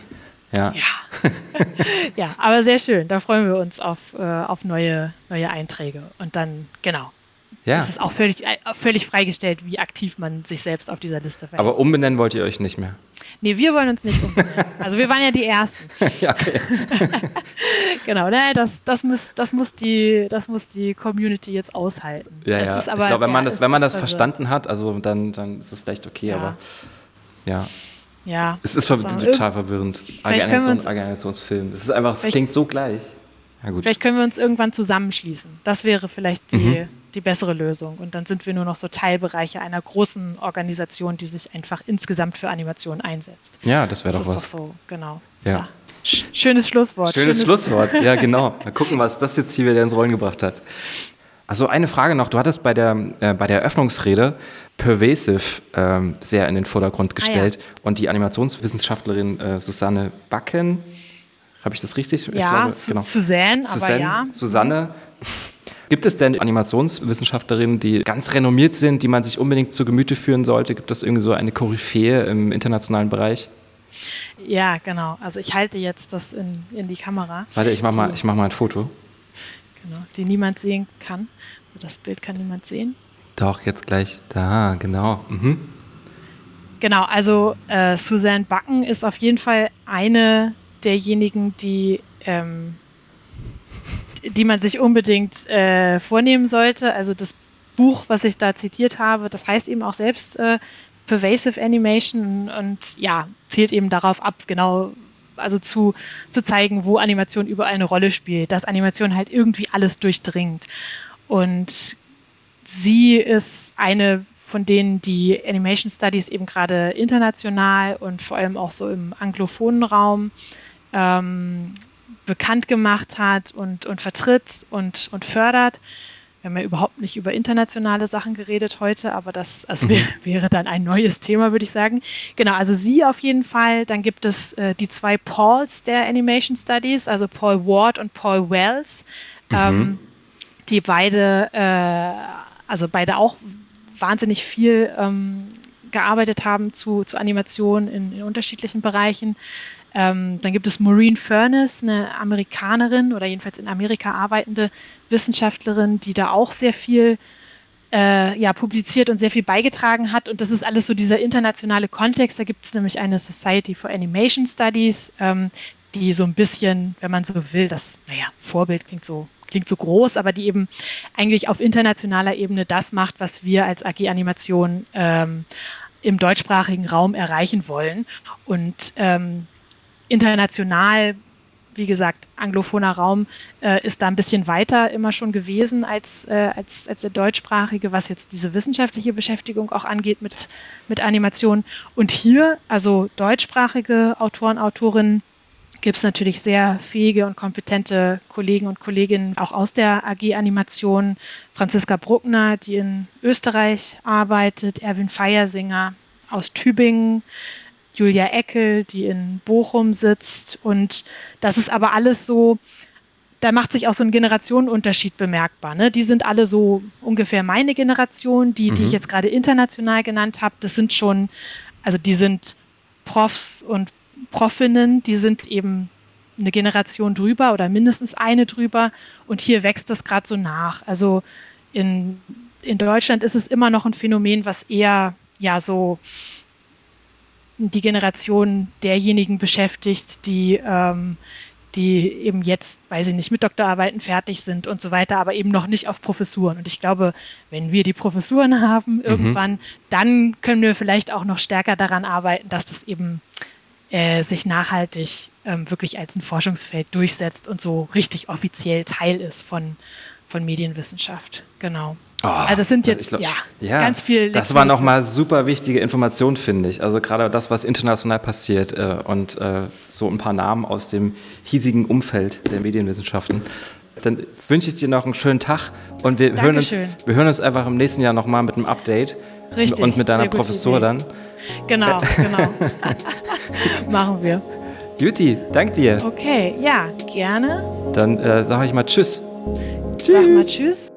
B: Ja. Ja, ja aber sehr schön. Da freuen wir uns auf, äh, auf neue, neue Einträge. Und dann, genau. Ja. Es ist auch völlig, äh, völlig freigestellt, wie aktiv man sich selbst auf dieser Liste
A: verhält. Aber umbenennen wollt ihr euch nicht mehr?
B: Nee, wir wollen uns nicht umbenennen. Also wir waren ja die Ersten. ja, okay. genau, ne, das, das, muss, das, muss die, das muss die Community jetzt aushalten.
A: Ja, ja. Aber, ich glaube, wenn man das, wenn man das verstanden hat, also dann, dann ist es vielleicht okay, ja. aber ja. Ja. Es ist ver total verwirrend. Agernationsfilm. Es ist einfach, es klingt so gleich.
B: Ja, vielleicht können wir uns irgendwann zusammenschließen. Das wäre vielleicht die, mhm. die bessere Lösung. Und dann sind wir nur noch so Teilbereiche einer großen Organisation, die sich einfach insgesamt für Animation einsetzt.
A: Ja, das wäre doch was.
B: Doch so, genau. Ja. ja. Schönes Schlusswort.
A: Schönes, Schönes Schlusswort, ja, genau. Mal gucken, was das jetzt hier wieder ins Rollen gebracht hat. Also eine Frage noch. Du hattest bei der, äh, bei der Eröffnungsrede Pervasive ähm, sehr in den Vordergrund gestellt ah, ja. und die Animationswissenschaftlerin äh, Susanne Backen, habe ich das richtig?
B: Ja, ich glaube,
A: genau.
B: Suzanne, aber ja.
A: Susanne. Gibt es denn Animationswissenschaftlerinnen, die ganz renommiert sind, die man sich unbedingt zu Gemüte führen sollte? Gibt es irgendwie so eine Koryphäe im internationalen Bereich?
B: Ja, genau. Also ich halte jetzt das in, in die Kamera.
A: Warte, ich mache mal, mach mal ein Foto.
B: Genau, die niemand sehen kann. Das Bild kann niemand sehen.
A: Doch, jetzt gleich da, genau. Mhm.
B: Genau, also äh, Suzanne Backen ist auf jeden Fall eine derjenigen, die, ähm, die man sich unbedingt äh, vornehmen sollte. Also das Buch, was ich da zitiert habe, das heißt eben auch selbst äh, Pervasive Animation und ja, zielt eben darauf ab, genau, also zu, zu zeigen, wo Animation überall eine Rolle spielt, dass Animation halt irgendwie alles durchdringt. Und sie ist eine von denen, die Animation Studies eben gerade international und vor allem auch so im anglophonen Raum ähm, bekannt gemacht hat und, und vertritt und, und fördert. Wir haben ja überhaupt nicht über internationale Sachen geredet heute, aber das, mhm. wär, wäre dann ein neues Thema, würde ich sagen. Genau, also sie auf jeden Fall. Dann gibt es äh, die zwei Pauls der Animation Studies, also Paul Ward und Paul Wells, mhm. ähm, die beide, äh, also beide auch wahnsinnig viel ähm, gearbeitet haben zu, zu Animation in, in unterschiedlichen Bereichen. Ähm, dann gibt es Maureen Furness, eine Amerikanerin oder jedenfalls in Amerika arbeitende Wissenschaftlerin, die da auch sehr viel äh, ja, publiziert und sehr viel beigetragen hat. Und das ist alles so dieser internationale Kontext. Da gibt es nämlich eine Society for Animation Studies, ähm, die so ein bisschen, wenn man so will, das, naja, Vorbild klingt so, klingt so groß, aber die eben eigentlich auf internationaler Ebene das macht, was wir als AG Animation ähm, im deutschsprachigen Raum erreichen wollen. Und ähm, international, wie gesagt, anglophoner Raum äh, ist da ein bisschen weiter immer schon gewesen als, äh, als, als der deutschsprachige, was jetzt diese wissenschaftliche Beschäftigung auch angeht mit, mit Animation. Und hier, also deutschsprachige Autoren, Autorinnen, gibt es natürlich sehr fähige und kompetente Kollegen und Kolleginnen auch aus der AG Animation. Franziska Bruckner, die in Österreich arbeitet, Erwin Feiersinger aus Tübingen, Julia Eckel, die in Bochum sitzt. Und das ist aber alles so, da macht sich auch so ein Generationenunterschied bemerkbar. Ne? Die sind alle so ungefähr meine Generation, die, mhm. die ich jetzt gerade international genannt habe. Das sind schon, also die sind Profs und Profinnen, die sind eben eine Generation drüber oder mindestens eine drüber. Und hier wächst das gerade so nach. Also in, in Deutschland ist es immer noch ein Phänomen, was eher ja so die Generation derjenigen beschäftigt, die, ähm, die eben jetzt, weiß ich nicht, mit Doktorarbeiten fertig sind und so weiter, aber eben noch nicht auf Professuren. Und ich glaube, wenn wir die Professuren haben mhm. irgendwann, mhm. dann können wir vielleicht auch noch stärker daran arbeiten, dass das eben äh, sich nachhaltig ähm, wirklich als ein Forschungsfeld durchsetzt und so richtig offiziell Teil ist von, von Medienwissenschaft. Genau.
A: Oh,
B: also das sind jetzt glaub, ja,
A: ja, ganz viel. Das war nochmal super wichtige Information, finde ich. Also gerade das, was international passiert äh, und äh, so ein paar Namen aus dem hiesigen Umfeld der Medienwissenschaften. Dann wünsche ich dir noch einen schönen Tag und wir, hören uns, wir hören uns einfach im nächsten Jahr nochmal mit einem Update. Richtig. Und mit deiner Professur dann.
B: Genau, genau. Machen wir.
A: Juti, dank dir.
B: Okay, ja, gerne.
A: Dann äh, sage ich mal Tschüss.
B: Tschüss. Sag mal Tschüss.